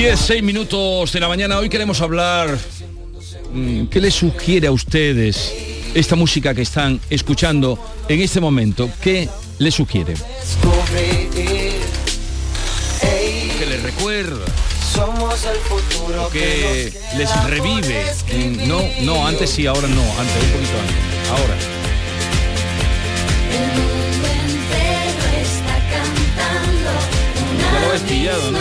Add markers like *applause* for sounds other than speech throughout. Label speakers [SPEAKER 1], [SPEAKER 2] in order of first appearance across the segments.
[SPEAKER 1] 10, 6 minutos de la mañana. Hoy queremos hablar. mm, ¿Qué les sugiere a ustedes esta música que están escuchando en este momento? ¿Qué les sugiere? ¿Que les recuerda?
[SPEAKER 2] somos el futuro
[SPEAKER 1] ¿Que les revive? Mm, No, no, antes sí, ahora no. Antes, un poquito antes. Ahora.
[SPEAKER 3] El mundo entero está cantando una
[SPEAKER 1] Ya lo habéis pillado, ¿no?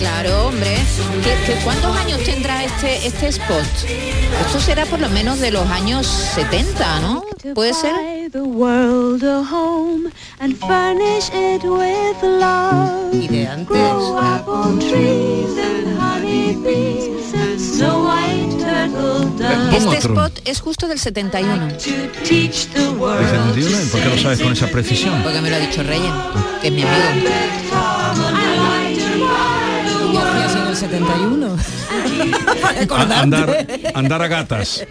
[SPEAKER 4] Claro, hombre. ¿Qué, qué- cuántos años tendrá este, este spot? Esto será por lo menos de los años 70, ¿no? ¿Puede ser?
[SPEAKER 5] Y de antes.
[SPEAKER 4] Este spot es justo del 71,
[SPEAKER 1] ¿El 71? ¿Por qué lo sabes con esa precisión?
[SPEAKER 4] porque me lo ha dicho Reyes, que es mi amigo.
[SPEAKER 5] En el 71.
[SPEAKER 1] A- andar, andar a gatas.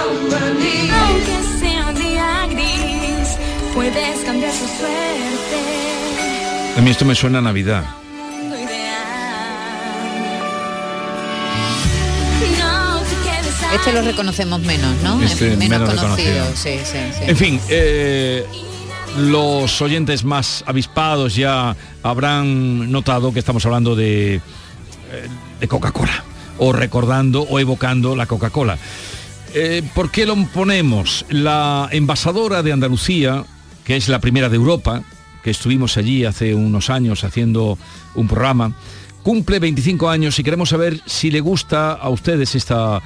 [SPEAKER 3] Aunque sea un día gris, puedes cambiar tu suerte.
[SPEAKER 1] A mí esto me suena a Navidad.
[SPEAKER 4] Este lo reconocemos menos, ¿no?
[SPEAKER 1] Este
[SPEAKER 4] Es menos,
[SPEAKER 1] menos
[SPEAKER 4] conocido. Sí, sí, sí.
[SPEAKER 1] En fin, eh, los oyentes más avispados ya habrán notado que estamos hablando de, eh, de Coca-Cola, o recordando o evocando la Coca-Cola. Eh, ¿Por qué lo ponemos? La envasadora de Andalucía, que es la primera de Europa, que estuvimos allí hace unos años haciendo un programa, cumple 25 años y queremos saber si le gusta a ustedes esta,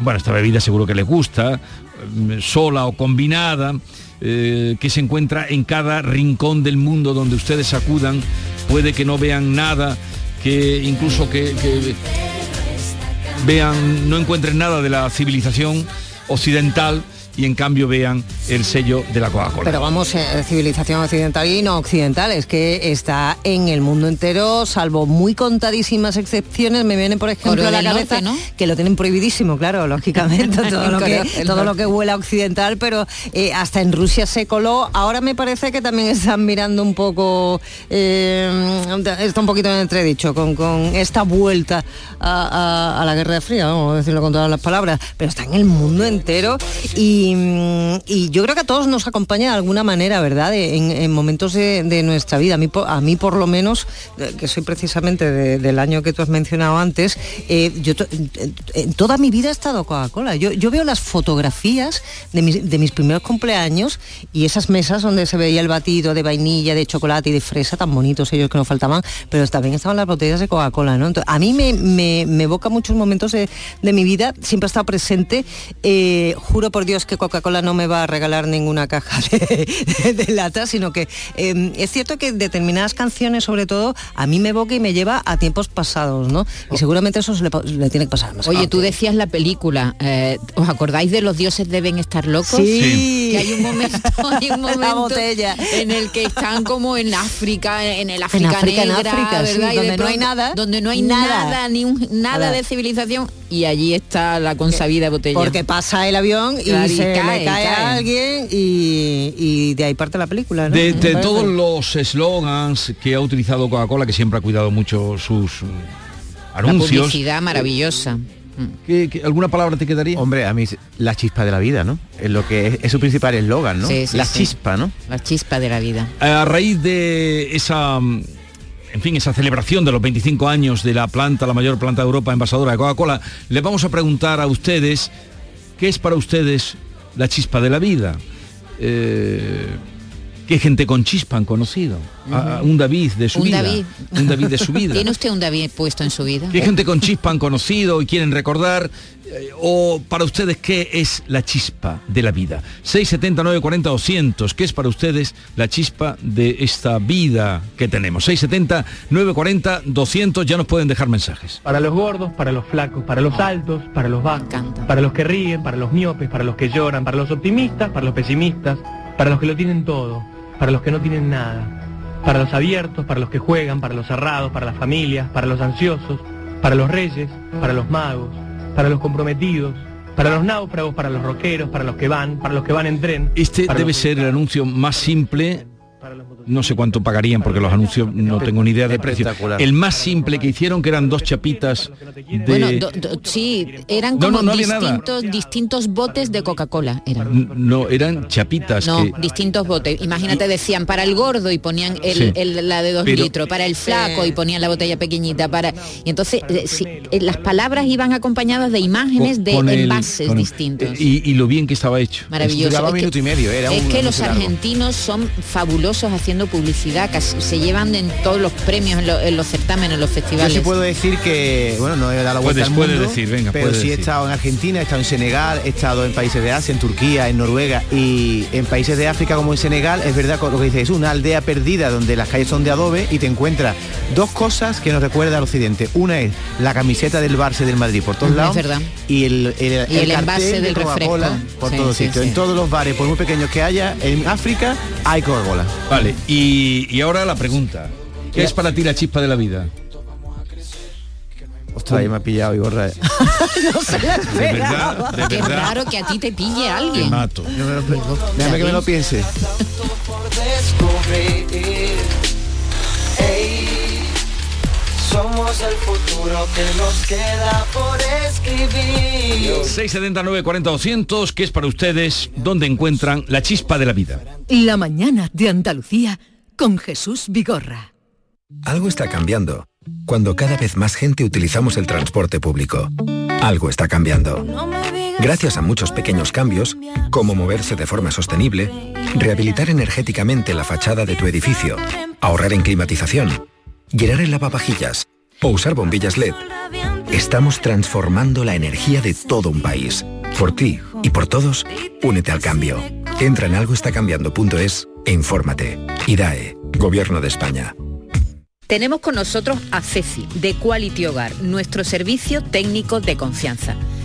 [SPEAKER 1] bueno, esta bebida seguro que les gusta, sola o combinada, eh, que se encuentra en cada rincón del mundo donde ustedes acudan, puede que no vean nada, que incluso que vean, no encuentren nada de la civilización occidental y en cambio vean el sello de la Coca-Cola.
[SPEAKER 5] Pero vamos, eh, civilización occidental y no occidental, es que está en el mundo entero, salvo muy contadísimas excepciones, me vienen por ejemplo a la cabeza
[SPEAKER 4] Norte, ¿no?
[SPEAKER 5] que lo tienen prohibidísimo, claro, *laughs* lógicamente, todo lo que, todo lo que huela occidental, pero eh, hasta en Rusia se coló. Ahora me parece que también están mirando un poco, eh, está un poquito en entredicho con, con esta vuelta a, a- a la Guerra Fría, vamos a decirlo con todas las palabras, pero está en el mundo entero y, y yo creo que a todos nos acompaña de alguna manera, ¿verdad? En, en momentos de, nuestra vida. A mí, a mí por lo menos, eh, que soy precisamente de- del año que tú has mencionado antes, eh, yo to- en toda mi vida he estado Coca-Cola. Yo, veo las fotografías de mis, primeros cumpleaños y esas mesas donde se veía el batido de vainilla, de chocolate y de fresa, tan bonitos ellos que nos faltaban, pero también estaban las botellas de Coca-Cola, ¿no? A mí me, evoca muchos momentos de, mi vida, siempre ha estado presente. Eh, juro por Dios que Coca-Cola no me va a regalar ninguna caja de, de- de lata, sino que eh, es cierto que determinadas canciones, sobre todo, a mí me evoca y me lleva a tiempos pasados, ¿no? Y seguramente eso se le, tiene que pasar más.
[SPEAKER 4] Oye, tú decías la película, eh, ¿os acordáis de los dioses deben estar locos?
[SPEAKER 5] Sí.
[SPEAKER 4] Que hay un momento, *laughs* hay un momento
[SPEAKER 5] botella.
[SPEAKER 4] en el que están como en África, en el África
[SPEAKER 5] África, en
[SPEAKER 4] negra,
[SPEAKER 5] África,
[SPEAKER 4] ¿verdad?
[SPEAKER 5] Donde no hay nada.
[SPEAKER 4] Donde no hay
[SPEAKER 5] Nada.
[SPEAKER 4] nada, ni un, nada de civilización y allí está la consabida botella.
[SPEAKER 5] Porque pasa el avión y se
[SPEAKER 4] cae,
[SPEAKER 5] le cae,
[SPEAKER 4] cae.
[SPEAKER 5] a alguien y, y de ahí parte la película, ¿no?
[SPEAKER 1] De, todos los eslogans que ha utilizado Coca-Cola, que siempre ha cuidado mucho sus mm,
[SPEAKER 4] la
[SPEAKER 1] anuncios,
[SPEAKER 4] publicidad maravillosa.
[SPEAKER 1] ¿qué- qué- alguna palabra te quedaría?
[SPEAKER 6] Hombre, a mí la chispa de la vida, ¿no? Es lo que es, es su principal eslogan, ¿no?
[SPEAKER 4] Sí, sí,
[SPEAKER 6] la
[SPEAKER 4] sí.
[SPEAKER 6] chispa, ¿no?
[SPEAKER 4] La chispa de la vida.
[SPEAKER 1] A raíz de esa en fin, esa celebración de los 25 años de la planta, la mayor planta de Europa envasadora de Coca-Cola, les vamos a preguntar a ustedes qué es para ustedes la chispa de la vida. Eh, ¿Qué gente con chispa han conocido? A un David de su
[SPEAKER 4] Un
[SPEAKER 1] vida.
[SPEAKER 4] David.
[SPEAKER 1] Un David de su *laughs* vida.
[SPEAKER 4] ¿Tiene usted un David puesto en su vida?
[SPEAKER 1] ¿Qué gente con chispa han conocido y quieren recordar? Eh, o para ustedes, ¿qué es la chispa de la vida? 679 40 200 ¿qué es para ustedes la chispa de esta vida que tenemos? 670 940 200 ya nos pueden dejar mensajes.
[SPEAKER 7] Para los gordos, para los flacos, para los altos, para los bajos, para los que ríen, para los miopes, para los que lloran, para los optimistas, para los pesimistas, para los que lo tienen todo, para los que no tienen nada, para los abiertos, para los que juegan, para los cerrados, para las familias, para los ansiosos, para los reyes, para los magos, para los comprometidos, para los náufragos, para los roqueros, para los que van, para los que van en tren.
[SPEAKER 1] Este debe ser el anuncio más simple. No sé cuánto pagarían porque los anuncios no tengo ni idea de precio. El más simple que hicieron que eran dos chapitas de...
[SPEAKER 4] Bueno, do- do- sí, eran
[SPEAKER 1] No,
[SPEAKER 4] como
[SPEAKER 1] no, no
[SPEAKER 4] distintos, distintos botes de Coca-Cola. Eran.
[SPEAKER 1] No, eran chapitas
[SPEAKER 4] No,
[SPEAKER 1] que...
[SPEAKER 4] distintos botes. Imagínate, decían para el gordo y ponían el,
[SPEAKER 1] Sí.
[SPEAKER 4] el- la de dos
[SPEAKER 1] Pero-
[SPEAKER 4] litros, para el flaco y ponían la botella pequeñita, para y entonces eh, sí, eh, las palabras iban acompañadas de imágenes de
[SPEAKER 1] con
[SPEAKER 4] envases
[SPEAKER 1] el-
[SPEAKER 4] distintos.
[SPEAKER 1] Y, y lo bien que estaba hecho.
[SPEAKER 4] Maravilloso. Es que-
[SPEAKER 6] minuto y medio, era
[SPEAKER 4] es
[SPEAKER 6] un
[SPEAKER 4] que los argentinos son fabulosos haciendo publicidad, casi se llevan en todos los premios, en, lo- en los certámenes, en los
[SPEAKER 6] Yo
[SPEAKER 4] festivales.
[SPEAKER 6] sí puedo decir que, bueno, no he dado la vuelta
[SPEAKER 1] Puedes-
[SPEAKER 6] al mundo,
[SPEAKER 1] puedes decir, venga,
[SPEAKER 6] pero sí he estado en Argentina, he estado en Senegal, he estado en países de Asia, en Turquía, en Noruega y en países de África como en Senegal, es verdad lo que dice, es una aldea perdida donde las calles son de adobe y te encuentras dos cosas que nos recuerda al occidente. Una es la camiseta del Barça del Madrid por todos
[SPEAKER 4] Es
[SPEAKER 6] lados
[SPEAKER 4] verdad.
[SPEAKER 6] y el, el,
[SPEAKER 4] Y el
[SPEAKER 6] cartel
[SPEAKER 4] envase
[SPEAKER 6] de
[SPEAKER 4] del
[SPEAKER 6] Coca-Cola
[SPEAKER 4] refresco.
[SPEAKER 6] por
[SPEAKER 4] Sí,
[SPEAKER 6] todos
[SPEAKER 4] sí,
[SPEAKER 6] sitios.
[SPEAKER 4] sí.
[SPEAKER 6] En todos los bares, por muy pequeños que haya, en África hay Coca-Cola.
[SPEAKER 1] Vale, y, y ahora la pregunta. ¿Qué es para ti la chispa de la vida?
[SPEAKER 6] Ostras, ahí me ha pillado Igorra. *laughs*
[SPEAKER 5] no se la
[SPEAKER 1] De verdad, de
[SPEAKER 4] Qué
[SPEAKER 1] verdad.
[SPEAKER 4] raro que a ti te pille
[SPEAKER 1] Te
[SPEAKER 4] alguien.
[SPEAKER 1] mato.
[SPEAKER 6] Déjame que me lo piense. *laughs*
[SPEAKER 2] somos el futuro que nos queda por escribir.
[SPEAKER 1] 679 40 200 ¿qué es para ustedes? ¿Dónde encuentran la chispa de la vida?
[SPEAKER 8] La mañana de Andalucía con Jesús Vigorra.
[SPEAKER 9] Algo está cambiando. Cuando cada vez más gente utilizamos el transporte público. Algo está cambiando. Gracias a muchos pequeños cambios, como moverse de forma sostenible, rehabilitar energéticamente la fachada de tu edificio, ahorrar en climatización, llenar el lavavajillas o usar bombillas LED, estamos transformando la energía de todo un país. Por ti y por todos, únete al cambio. Entra en algoestacambiando.es e infórmate. IDAE, Gobierno de España.
[SPEAKER 4] Tenemos con nosotros a Ceci, de Quality Hogar, nuestro servicio técnico de confianza.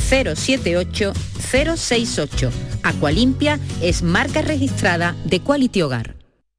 [SPEAKER 4] 078 068. Aqualimpia es marca registrada de Quality Hogar.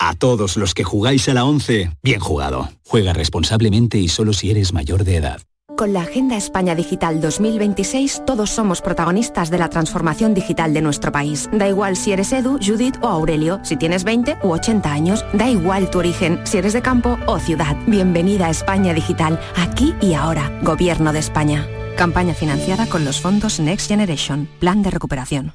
[SPEAKER 10] A todos los que jugáis a la 11, bien jugado. Juega responsablemente y solo si eres mayor de edad.
[SPEAKER 11] Con la Agenda España Digital 2026 todos somos protagonistas de la transformación digital de nuestro país. Da igual si eres Edu, Judith o Aurelio, si tienes 20 u 80 años, da igual tu origen, si eres de campo o ciudad. Bienvenida a España Digital, aquí y ahora. Gobierno de España. Campaña financiada con los fondos Next Generation, Plan de Recuperación.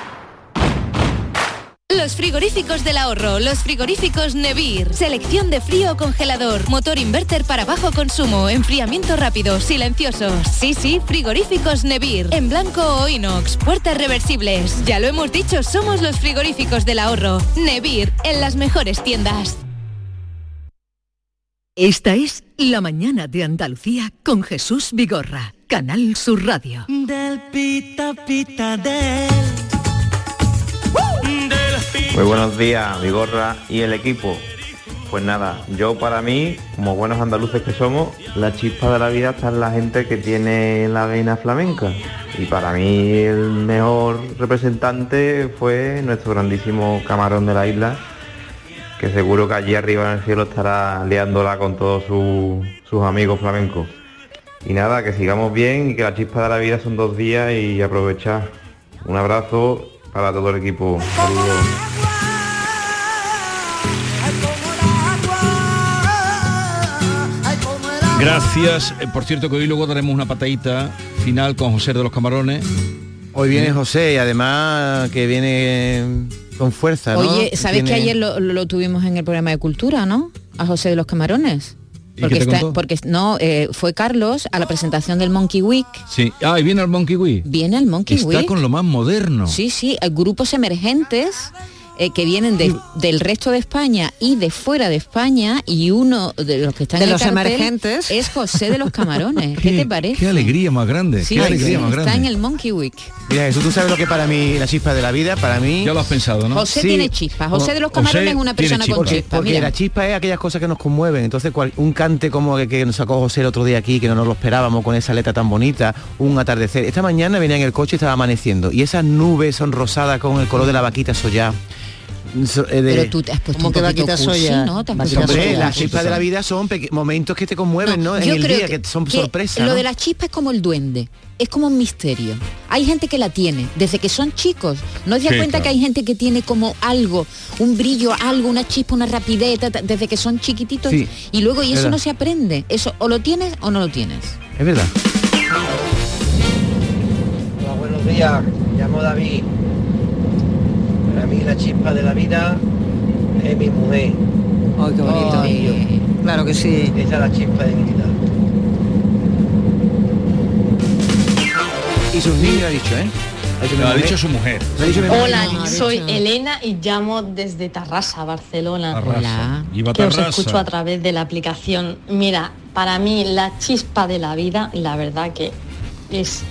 [SPEAKER 12] Los frigoríficos del ahorro, los frigoríficos Nevir. Selección de frío o congelador, motor inverter para bajo consumo, enfriamiento rápido, silenciosos. Sí, sí, frigoríficos Nevir. En blanco o inox, puertas reversibles. Ya lo hemos dicho, somos los frigoríficos del ahorro. Nevir, en las mejores tiendas.
[SPEAKER 8] Esta es La mañana de Andalucía con Jesús Vigorra, Canal Sur Radio.
[SPEAKER 13] Del pita pita del.
[SPEAKER 14] Muy buenos días, Vigorra y el equipo. Pues nada, yo para mí, como buenos andaluces que somos, la chispa de la vida está en la gente que tiene la vena flamenca. Y para mí el mejor representante fue nuestro grandísimo camarón de la isla, que seguro que allí arriba en el cielo estará liándola con todos su- sus amigos flamencos. Y nada, que sigamos bien y que la chispa de la vida son dos días y aprovechar. Un abrazo para todo el equipo. Saludos.
[SPEAKER 1] Gracias. Eh, Por cierto que hoy luego daremos una patadita final con José de los Camarones.
[SPEAKER 6] Hoy viene José y además que viene con fuerza, ¿no?
[SPEAKER 4] Oye, ¿sabes que
[SPEAKER 6] Tiene-
[SPEAKER 4] ayer lo, lo tuvimos en el programa de cultura, no? A José de los Camarones.
[SPEAKER 1] ¿Y
[SPEAKER 4] Porque, está- no, eh, fue Carlos a la presentación del Monkey Week.
[SPEAKER 1] Sí. Ah, y viene el Monkey Week.
[SPEAKER 4] Viene el Monkey
[SPEAKER 1] Está
[SPEAKER 4] Week.
[SPEAKER 1] con lo más moderno.
[SPEAKER 4] Sí, sí, grupos emergentes eh, que vienen de- del resto de España y de fuera de España y uno de los que están
[SPEAKER 5] De
[SPEAKER 4] en el
[SPEAKER 5] los
[SPEAKER 4] cartel
[SPEAKER 5] emergentes.
[SPEAKER 4] es José de los *laughs* Camarones. ¿Qué, te parece?
[SPEAKER 1] Qué alegría más grande.
[SPEAKER 4] Sí,
[SPEAKER 1] qué
[SPEAKER 4] sí,
[SPEAKER 1] alegría
[SPEAKER 4] sí,
[SPEAKER 1] más
[SPEAKER 4] está
[SPEAKER 1] grande.
[SPEAKER 4] en el Monkey Week.
[SPEAKER 6] Mira, Jesús, tú sabes lo que para mí la chispa de la vida, para mí...
[SPEAKER 1] Ya lo has pensado, ¿no?
[SPEAKER 4] José tiene chispa. José de los Camarones es una persona con
[SPEAKER 6] porque,
[SPEAKER 4] chispa.
[SPEAKER 6] porque
[SPEAKER 4] Mira.
[SPEAKER 6] la chispa es aquellas cosas que nos conmueven. Entonces, cual- un cante como que, que nos sacó José el otro día aquí, que no nos lo esperábamos con esa letra tan bonita, un atardecer. Esta mañana venía en el coche y estaba amaneciendo. Y esas nubes son rosadas con el color de la vaquita soya. Eh, de-
[SPEAKER 4] Pero tú te has puesto
[SPEAKER 5] ¿Cómo
[SPEAKER 4] un
[SPEAKER 5] que
[SPEAKER 4] poquito cursi,
[SPEAKER 5] soya?
[SPEAKER 4] ¿no? Te has
[SPEAKER 5] Vaquita
[SPEAKER 4] puesto un
[SPEAKER 6] Hombre, las chispas de la vida son momentos que te conmueven, ¿no? En
[SPEAKER 4] Yo
[SPEAKER 6] el
[SPEAKER 4] creo
[SPEAKER 6] día, que, son
[SPEAKER 4] que
[SPEAKER 6] sorpresa.
[SPEAKER 4] Lo
[SPEAKER 6] ¿no?
[SPEAKER 4] de la chispa es como el duende, es como un misterio. Hay gente que la tiene desde que son chicos. ¿No das
[SPEAKER 1] Sí,
[SPEAKER 4] cuenta
[SPEAKER 1] claro.
[SPEAKER 4] que hay gente que tiene como algo, un brillo, algo, una chispa, una rapidez desde que son chiquititos
[SPEAKER 6] Sí,
[SPEAKER 4] y luego y eso
[SPEAKER 6] verdad.
[SPEAKER 4] no se aprende. Eso o lo tienes o no lo tienes.
[SPEAKER 6] Es verdad.
[SPEAKER 15] Hola, buenos días, me llamo David. La chispa de la vida es mi mujer.
[SPEAKER 5] Ay, qué bonito.
[SPEAKER 15] Ay.
[SPEAKER 5] Claro que sí.
[SPEAKER 15] Esa es la chispa de mi vida.
[SPEAKER 6] Y sus niños ha dicho, ¿eh? Ha dicho mi
[SPEAKER 1] Lo ha dicho su mujer.
[SPEAKER 16] Hola, soy. Elena y llamo desde Tarrasa, Barcelona.
[SPEAKER 1] Tarrasa. Viva
[SPEAKER 16] que os escucho a través de la aplicación. Mira, para mí la chispa de la vida, la verdad que es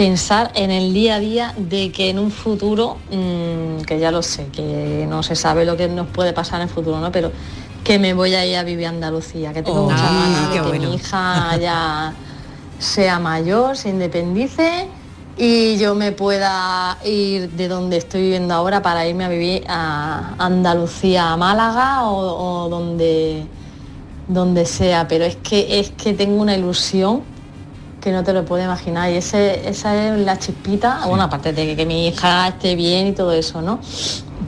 [SPEAKER 16] pensar en el día a día de que en un futuro, mm, que ya lo sé, que no se sabe lo que nos puede pasar en el futuro, ¿no? Pero que me voy a ir a vivir a Andalucía, que tengo
[SPEAKER 5] Oh,
[SPEAKER 16] muchas
[SPEAKER 5] ah,
[SPEAKER 16] ganas de que
[SPEAKER 5] bueno.
[SPEAKER 16] mi hija *laughs* ya sea mayor, se independice y yo me pueda ir de donde estoy viviendo ahora para irme a vivir a Andalucía, a Málaga o, o donde, donde sea. Pero es que es que tengo una ilusión que no te lo puedo imaginar y ese, esa es la chispita, bueno, aparte de que, que mi hija esté bien y todo eso, ¿no?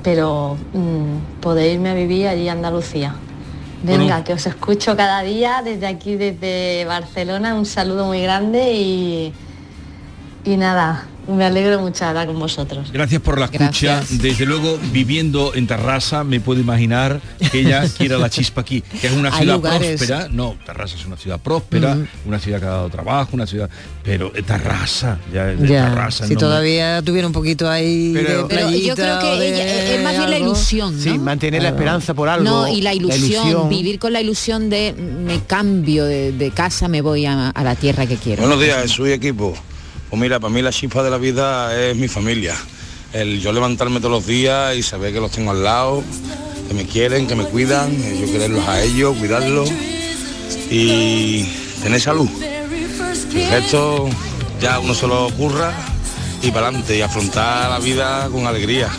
[SPEAKER 16] Pero mm, poder irme a vivir allí a Andalucía. Venga, que os escucho cada día desde aquí, desde Barcelona. Un saludo muy grande y, y nada, me alegro mucho de hablar con vosotros.
[SPEAKER 1] Gracias por la escucha.
[SPEAKER 16] Gracias.
[SPEAKER 1] Desde luego, viviendo en Tarrasa, me puedo imaginar que ella *laughs* quiera la chispa aquí, que es una
[SPEAKER 5] Hay
[SPEAKER 1] ciudad
[SPEAKER 5] lugares.
[SPEAKER 1] próspera. No, Tarrasa es una ciudad próspera,
[SPEAKER 5] Ujú.
[SPEAKER 1] una ciudad que ha dado trabajo, una ciudad... Pero eh, Tarrasa, ya de
[SPEAKER 5] Ya,
[SPEAKER 1] Tarrasa.
[SPEAKER 5] si
[SPEAKER 1] no me-
[SPEAKER 5] todavía tuviera un poquito ahí
[SPEAKER 6] Pero-
[SPEAKER 5] de
[SPEAKER 6] Pero
[SPEAKER 4] yo creo que
[SPEAKER 5] de
[SPEAKER 4] ella- es más bien la ilusión, ¿no?
[SPEAKER 6] Sí, mantener la esperanza por algo.
[SPEAKER 4] No, y la ilusión, vivir con la ilusión de me cambio de, de casa, me voy a, a la tierra que quiero.
[SPEAKER 17] Buenos días, soy equipo. Pues mira, para mí la chispa de la vida es mi familia. El yo levantarme todos los días y saber que los tengo al lado, que me quieren, que me cuidan, eh, yo quererlos a ellos, cuidarlos y tener salud. El resto ya uno se lo ocurra y para adelante y afrontar la vida con alegría.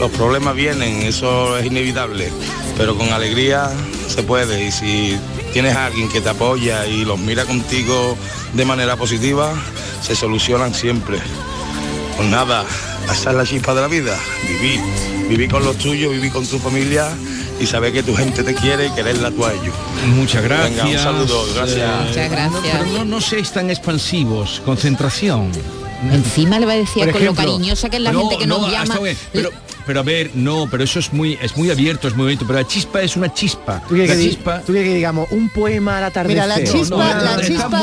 [SPEAKER 17] Los problemas vienen, eso es inevitable, pero con alegría se puede y si tienes a alguien que te apoya y los mira contigo de manera positiva, se solucionan siempre. Pues nada, esa es la chispa de la vida, vivir, vivir con los tuyos, vivir con tu familia y saber que tu gente te quiere y quererla tú a ellos.
[SPEAKER 1] Muchas gracias.
[SPEAKER 17] Venga, un saludo, gracias.
[SPEAKER 1] Eh, no, pero no, no seáis tan expansivos, concentración.
[SPEAKER 4] Encima le va a decir con lo cariñosa que es la
[SPEAKER 1] no,
[SPEAKER 4] gente que
[SPEAKER 1] no,
[SPEAKER 4] nos llama.
[SPEAKER 1] bien, pero, pero a ver, no, pero eso es muy, es muy abierto, es muy bonito, pero la chispa es una chispa.
[SPEAKER 6] ¿Tú quieres,
[SPEAKER 1] La
[SPEAKER 6] que,
[SPEAKER 1] chispa
[SPEAKER 6] tú quieres que digamos un poema al atardecer?
[SPEAKER 5] Mira, la chispa,
[SPEAKER 1] no, no,
[SPEAKER 5] la, chispa,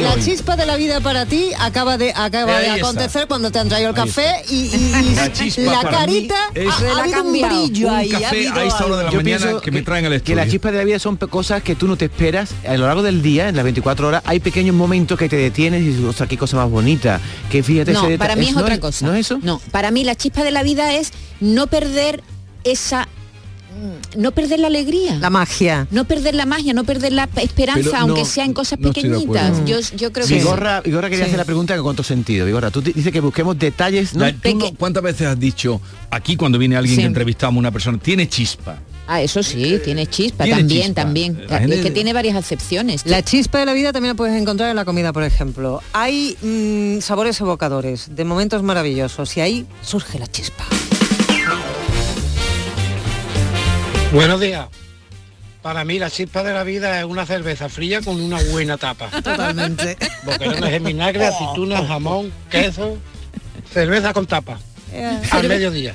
[SPEAKER 5] la chispa de la vida para ti acaba de acaba
[SPEAKER 1] Ahí
[SPEAKER 5] de
[SPEAKER 1] está.
[SPEAKER 5] acontecer cuando te han traído el café y, y- y
[SPEAKER 1] La chispa
[SPEAKER 5] la carita
[SPEAKER 1] es-
[SPEAKER 5] ha,
[SPEAKER 1] la
[SPEAKER 5] ha
[SPEAKER 1] ha
[SPEAKER 5] habido un
[SPEAKER 4] cambiado.
[SPEAKER 5] brillo
[SPEAKER 1] Un
[SPEAKER 5] ahí. ha
[SPEAKER 1] café
[SPEAKER 5] habido
[SPEAKER 1] a esta hora de la
[SPEAKER 6] Yo
[SPEAKER 1] mañana que me traen al
[SPEAKER 6] Que
[SPEAKER 1] estudio.
[SPEAKER 6] las chispas de la vida son cosas que tú no te esperas. A lo largo del día, en las 24 horas, hay pequeños momentos que te detienes y dices, ostras, qué cosa más bonita. Que fíjate
[SPEAKER 4] No, para mí es,
[SPEAKER 6] ¿no
[SPEAKER 4] otra cosa.
[SPEAKER 6] ¿No es eso?
[SPEAKER 4] No, para mí la chispa de la vida es no perder esa mm, no perder la alegría.
[SPEAKER 5] La magia.
[SPEAKER 4] No perder la magia, no perder la esperanza,
[SPEAKER 6] Pero no,
[SPEAKER 4] aunque sea en cosas
[SPEAKER 6] no
[SPEAKER 4] pequeñitas.
[SPEAKER 6] acuerdo.
[SPEAKER 4] Yo, yo creo que
[SPEAKER 6] Vigorra, Vigorra quería
[SPEAKER 4] Sí.
[SPEAKER 6] hacer la pregunta que con tu sentido. Vigorra, tú di- dices que busquemos detalles, ¿no?
[SPEAKER 1] La- tú no- ¿Cuántas veces has dicho aquí cuando viene alguien
[SPEAKER 4] Sí.
[SPEAKER 1] que entrevistamos a una persona, tiene chispa?
[SPEAKER 4] Ah, eso sí, tiene chispa,
[SPEAKER 1] Tiene
[SPEAKER 4] también,
[SPEAKER 1] chispa.
[SPEAKER 4] también.
[SPEAKER 1] La gente-
[SPEAKER 4] Es que tiene varias acepciones.
[SPEAKER 5] La chispa de la vida también la puedes encontrar en la comida, por ejemplo. Hay mm, sabores evocadores, de momentos maravillosos, y ahí surge la chispa.
[SPEAKER 18] Buenos días. Para mí la chispa de la vida es una cerveza fría con una buena tapa.
[SPEAKER 5] Totalmente.
[SPEAKER 18] Boquerones de vinagre, aceitunas, jamón, queso, cerveza con tapa. Al mediodía.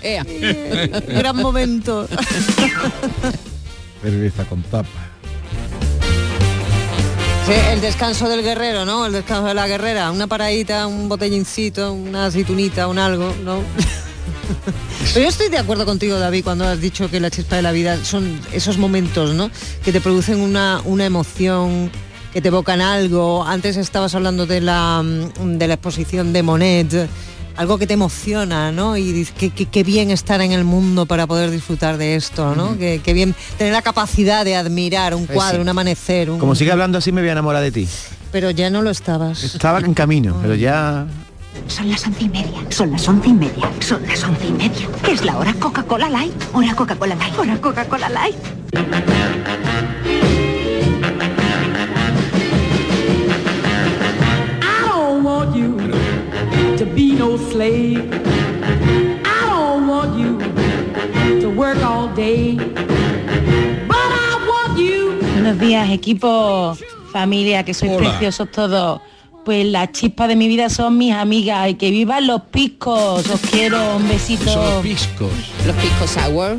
[SPEAKER 5] Gran momento.
[SPEAKER 1] Cerveza con tapa.
[SPEAKER 5] Sí, el descanso del guerrero, ¿no? El descanso de la guerrera, una paradita, un botellincito, una aceitunita, un algo, ¿no? *laughs* Pero yo estoy de acuerdo contigo, David, cuando has dicho que la chispa de la vida son esos momentos, ¿no? Que te producen una, una emoción, que te evocan algo. Antes estabas hablando de la, mm, de la exposición de Monet, algo que te emociona, ¿no? Y qué, qué- qué bien estar en el mundo para poder disfrutar de esto, ¿no? Qué, qué bien tener la capacidad de admirar un
[SPEAKER 6] Pues
[SPEAKER 5] cuadro,
[SPEAKER 6] sí.
[SPEAKER 5] un amanecer, un...
[SPEAKER 6] Como sigue hablando así me voy a enamorar de ti.
[SPEAKER 5] Pero ya no lo estabas.
[SPEAKER 6] Estaba en camino, pero ya...
[SPEAKER 19] Son las once y media, son las once y media, son las once y media. ¿Qué es la hora? ¿Coca-Cola Light? Hora Coca-Cola Light. Hora Coca-Cola Light.
[SPEAKER 20] I don't want you to be no slave. I don't want you to work all day. But I want you.
[SPEAKER 21] Buenos días, equipo, familia, que sois
[SPEAKER 20] Hola.
[SPEAKER 21] preciosos todos. Pues la chispa de mi vida son mis amigas y que vivan los piscos. Os quiero, un besito.
[SPEAKER 1] Son los piscos.
[SPEAKER 4] Los pisco sour.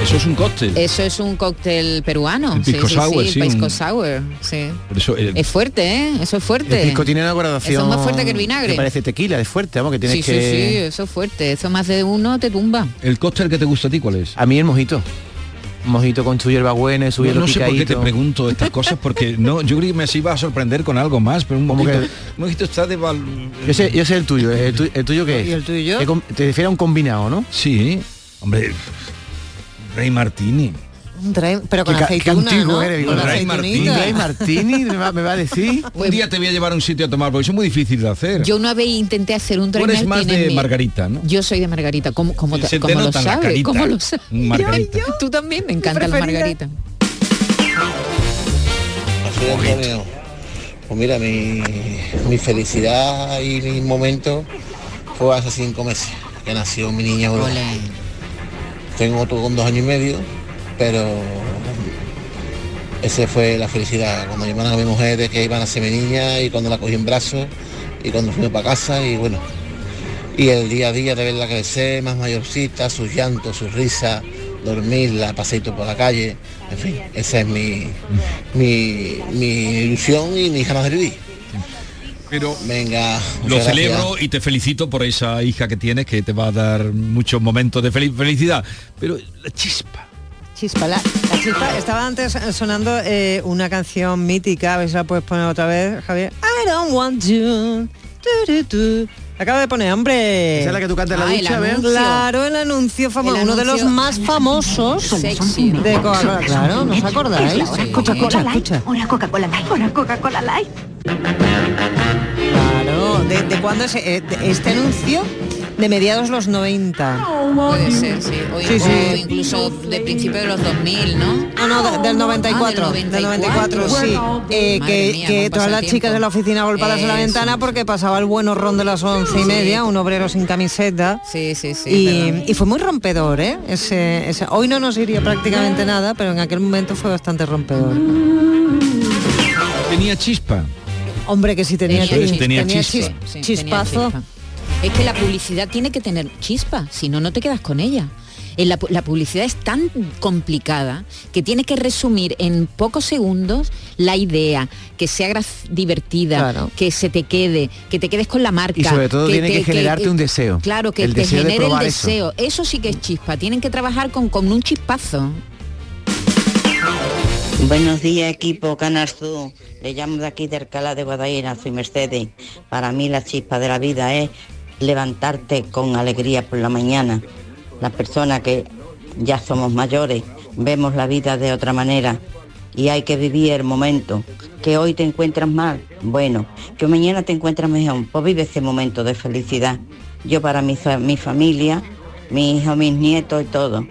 [SPEAKER 1] Eso es un cóctel.
[SPEAKER 4] Eso es un cóctel peruano.
[SPEAKER 1] El pisco
[SPEAKER 4] sí,
[SPEAKER 1] sour,
[SPEAKER 4] sí,
[SPEAKER 1] sí,
[SPEAKER 4] el pisco
[SPEAKER 1] un-
[SPEAKER 4] sour, sí.
[SPEAKER 6] Eso, el,
[SPEAKER 4] Es fuerte, ¿eh? Eso es fuerte.
[SPEAKER 6] el pisco tiene una gradación...
[SPEAKER 4] Eso es más fuerte que el vinagre.
[SPEAKER 6] Que parece tequila, es fuerte, vamos, que tienes
[SPEAKER 4] Sí, sí,
[SPEAKER 6] que...
[SPEAKER 4] sí, eso es fuerte. Eso más de uno te tumba.
[SPEAKER 1] ¿El cóctel que te gusta a ti cuál es?
[SPEAKER 6] A mí el mojito. Mojito con su hierbabuena, su
[SPEAKER 1] No, no sé por qué te pregunto estas cosas porque *laughs* no, yo creí que me iba a sorprender con algo más, pero un
[SPEAKER 6] ¿Cómo
[SPEAKER 1] mojito,
[SPEAKER 6] que?
[SPEAKER 1] un mojito está de val-
[SPEAKER 6] Yo sé, yo sé el tuyo, ¿el, tu- el tuyo qué es?
[SPEAKER 5] ¿Y el tuyo?
[SPEAKER 6] ¿Qué com- Te refiere a un combinado, ¿no?
[SPEAKER 1] Sí, hombre, Rey Martini.
[SPEAKER 5] Pero con aceituna,
[SPEAKER 6] antiguo
[SPEAKER 5] ¿no?
[SPEAKER 6] eres,
[SPEAKER 5] Con.
[SPEAKER 1] Rey Martini.
[SPEAKER 6] Martini me va, me va a decir. *laughs*
[SPEAKER 1] Un día te voy a llevar a un sitio a tomar, porque eso es muy difícil de hacer.
[SPEAKER 4] Yo una vez intenté hacer un
[SPEAKER 1] Tú
[SPEAKER 4] dry
[SPEAKER 1] eres más
[SPEAKER 4] martini
[SPEAKER 1] de
[SPEAKER 4] mi-
[SPEAKER 1] Margarita, ¿no?
[SPEAKER 4] Yo soy de Margarita. ¿Cómo, cómo,
[SPEAKER 1] Sí,
[SPEAKER 4] te-
[SPEAKER 1] se te
[SPEAKER 4] cómo lo sabes?
[SPEAKER 1] carita.
[SPEAKER 4] ¿Cómo lo sabes?
[SPEAKER 1] Margarita.
[SPEAKER 4] Tú también, me encanta la. Margarita.
[SPEAKER 15] Antonio. Pues mira, mi, mi felicidad y mi momento fue hace cinco meses, que nació mi niña Aurora. Tengo otro con dos años y medio, pero Esa fue la felicidad, cuando llamaron a mi mujer de que iban a ser mi niña y cuando la cogí en brazos y cuando fuimos para casa y bueno, y el día a día de verla crecer, más mayorcita, sus llantos, sus risas, dormirla, paseito por la calle, en fin, esa es mi, mi, mi ilusión y mis ganas de vivir.
[SPEAKER 1] Pero
[SPEAKER 15] venga,
[SPEAKER 1] Lo celebro y te felicito por esa hija que tienes que te va a dar muchos momentos de fel- felicidad. Pero la chispa.
[SPEAKER 5] Chispa, la, la chispa. Estaba antes sonando eh, una canción mítica, a ver si la puedes poner otra vez, Javier. I don't want you. Tu, tu, tu. Acaba de poner, hombre.
[SPEAKER 6] ¿Esa es la que tú cantas en la
[SPEAKER 5] Ah,
[SPEAKER 6] ducha,
[SPEAKER 5] anuncio. Claro, el anuncio famoso, uno de los más famosos
[SPEAKER 4] sexy,
[SPEAKER 5] de Coca-Cola. Claro, ¿no os acordáis?
[SPEAKER 19] Es la hora Coca-Cola
[SPEAKER 5] Escucha,
[SPEAKER 19] Light. Una Coca-Cola Light. Una Coca-Cola Light.
[SPEAKER 5] Claro, ¿de, de cuándo es eh, este anuncio? De mediados los 90.
[SPEAKER 4] Puede ser, sí. O,
[SPEAKER 5] Sí,
[SPEAKER 4] o
[SPEAKER 5] sí.
[SPEAKER 4] incluso de principio de los 2000, ¿no?
[SPEAKER 5] No, no, de- del 94,
[SPEAKER 4] Ah, del
[SPEAKER 5] del 94, sí. Eh, que
[SPEAKER 4] mía,
[SPEAKER 5] que todas las chicas de la oficina golpadas en la ventana porque pasaba el buen horrón de las once y
[SPEAKER 4] Sí.
[SPEAKER 5] media, un obrero sin camiseta.
[SPEAKER 4] Sí, sí, sí.
[SPEAKER 5] Y, fue muy rompedor, ¿eh? Ese, ese- hoy no nos iría prácticamente nada, pero en aquel momento fue bastante rompedor.
[SPEAKER 1] Tenía chispa.
[SPEAKER 5] Hombre, que sí tenía,
[SPEAKER 1] tenía
[SPEAKER 5] tenía
[SPEAKER 1] chispa.
[SPEAKER 5] chis-
[SPEAKER 4] Sí,
[SPEAKER 5] chispazo.
[SPEAKER 4] tenía chispa. Es que la publicidad tiene que tener chispa, si no, no te quedas con ella. En la, la publicidad es tan complicada que tiene que resumir en pocos segundos la idea, que sea divertida,
[SPEAKER 5] Claro.
[SPEAKER 4] que se te quede, que te quedes con la marca.
[SPEAKER 6] Y sobre todo tiene que
[SPEAKER 4] te-
[SPEAKER 6] generarte un deseo.
[SPEAKER 4] Claro, que
[SPEAKER 6] El
[SPEAKER 4] te
[SPEAKER 6] deseo de
[SPEAKER 4] genere el
[SPEAKER 6] eso.
[SPEAKER 4] deseo. Eso. sí que es chispa. Tienen que trabajar con, con un chispazo.
[SPEAKER 22] Buenos días equipo Canastú, le llamo de aquí de Alcalá de Guadaira, soy Mercedes. Para mí la chispa de la vida es levantarte con alegría por la mañana. Las personas que ya somos mayores vemos la vida de otra manera y hay que vivir el momento. Que hoy te encuentras mal, bueno, que mañana te encuentras mejor, pues vive ese momento de felicidad. Yo para mi, mi familia, mi hijo, mis nietos y todo.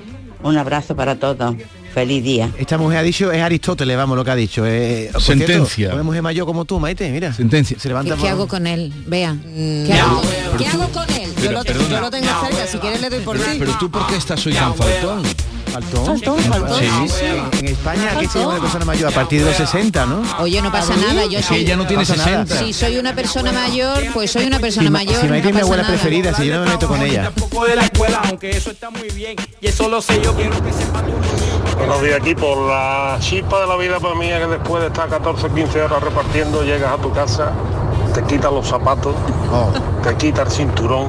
[SPEAKER 22] Un abrazo para todos. Feliz día.
[SPEAKER 6] Esta mujer ha dicho, es Aristóteles, vamos, lo que ha dicho. eh, por
[SPEAKER 1] Sentencia.
[SPEAKER 6] cierto, una mujer mayor como tú, Maite, mira.
[SPEAKER 1] Sentencia.
[SPEAKER 6] Se
[SPEAKER 4] ¿Qué,
[SPEAKER 6] levanta
[SPEAKER 4] qué hago con él? Vea. ¿Qué,
[SPEAKER 5] ya.
[SPEAKER 4] hago, ¿Qué hago con él?
[SPEAKER 5] Yo
[SPEAKER 1] Pero,
[SPEAKER 5] lo,
[SPEAKER 1] perdona.
[SPEAKER 5] yo lo tengo cerca, si quieres le doy por ti.
[SPEAKER 1] Pero tú, ¿por qué estás hoy tan faltón?
[SPEAKER 6] ¿Faltón?
[SPEAKER 5] Faltón, faltón.
[SPEAKER 6] Sí. En España, ¿qué se llama una persona mayor? A partir de los 60, ¿no?
[SPEAKER 4] Oye, no pasa nada. Yo soy,
[SPEAKER 1] ella no tiene
[SPEAKER 6] pasa nada.
[SPEAKER 1] 60.
[SPEAKER 4] Si soy una persona mayor, pues soy una persona
[SPEAKER 6] Si, Ma-
[SPEAKER 4] mayor.
[SPEAKER 6] si Maite
[SPEAKER 4] no
[SPEAKER 6] es mi abuela
[SPEAKER 4] nada.
[SPEAKER 6] preferida, si yo no me meto con ella.
[SPEAKER 23] poco de la escuela, aunque eso está muy bien. Y eso lo sé yo, quiero que sepa tú.
[SPEAKER 24] Buenos días equipo, la chispa de la vida para mí es que después de estar 14, 15 horas repartiendo, llegas a tu casa, te quitas los zapatos, te quitas el cinturón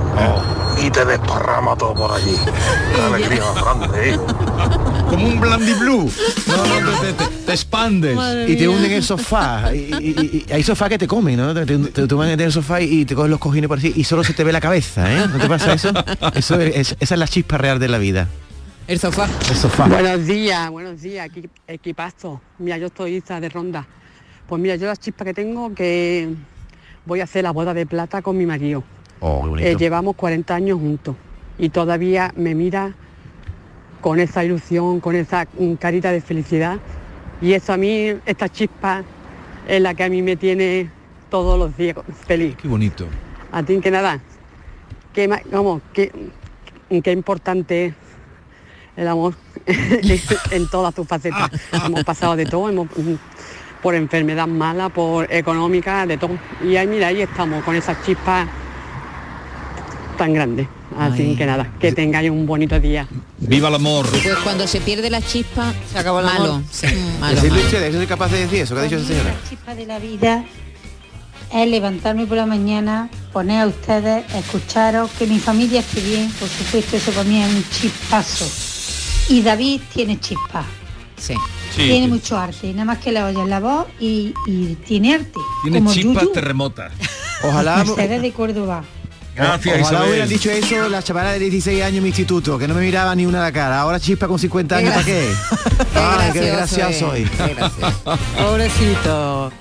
[SPEAKER 24] y te desparrama todo por allí. Qué *laughs* alegría más grande, ¿eh?
[SPEAKER 1] Como un blandy blue. No, no, *laughs* te, te- te expandes.
[SPEAKER 6] Y te hunden en el sofá. Y, y- y- hay sofá que te comen, ¿no? Te, te, te en el sofá y te cogen los cojines por así y solo se te ve la cabeza, ¿eh? ¿No te pasa eso? eso es- es- esa es la chispa real de la vida.
[SPEAKER 4] El sofá.
[SPEAKER 6] El sofá.
[SPEAKER 25] Buenos días, buenos días, equi- equipazo. Mira, yo estoy Isa de Ronda. Pues mira, yo la chispa que tengo que voy a hacer la boda de plata con mi marido.
[SPEAKER 6] Oh.
[SPEAKER 25] Eh, llevamos 40 años juntos y todavía me mira con esa ilusión, con esa mm, carita de felicidad. Y eso a mí, esta chispa es la que a mí me tiene todos los días feliz.
[SPEAKER 1] Qué bonito.
[SPEAKER 25] A ti que nada, qué, vamos, qué, qué importante es el amor *laughs* en todas sus facetas. *laughs* hemos pasado de todo, hemos, mm, por enfermedad mala, por económica, de todo. Y ahí mira, ahí estamos con esa chispa tan grande. Así
[SPEAKER 4] Ay.
[SPEAKER 25] que nada, que tengáis un bonito día.
[SPEAKER 1] Viva el amor.
[SPEAKER 4] Pues cuando se pierde la chispa,
[SPEAKER 5] Se acabó el
[SPEAKER 4] malo.
[SPEAKER 5] amor.
[SPEAKER 4] Sí, malo,
[SPEAKER 6] Decirle
[SPEAKER 4] malo.
[SPEAKER 6] ustedes, ¿eso soy capaz de decir eso? ¿Qué ha dicho esa señora?
[SPEAKER 19] La chispa de la vida es levantarme por la mañana, poner a ustedes, escucharos, que mi familia esté bien, por supuesto, eso para mí es un chispazo. Y David tiene chispa,
[SPEAKER 4] Sí.
[SPEAKER 19] Tiene mucho arte, nada más que le oyes la voz y, y tiene arte.
[SPEAKER 1] Tiene
[SPEAKER 19] como
[SPEAKER 1] chispas
[SPEAKER 19] Yuyu,
[SPEAKER 1] terremotas. *laughs*
[SPEAKER 6] Ojalá,
[SPEAKER 19] Mercedes de Córdoba.
[SPEAKER 1] Gracias,
[SPEAKER 6] ojalá
[SPEAKER 1] Isabel.
[SPEAKER 6] hubieran dicho eso la chavala de 16 años en mi instituto, que no me miraba ni una a la cara. Ahora chispa con 50 años, ¿para qué? Ay, qué desgraciado
[SPEAKER 4] gracioso
[SPEAKER 6] soy.
[SPEAKER 5] Pobrecito.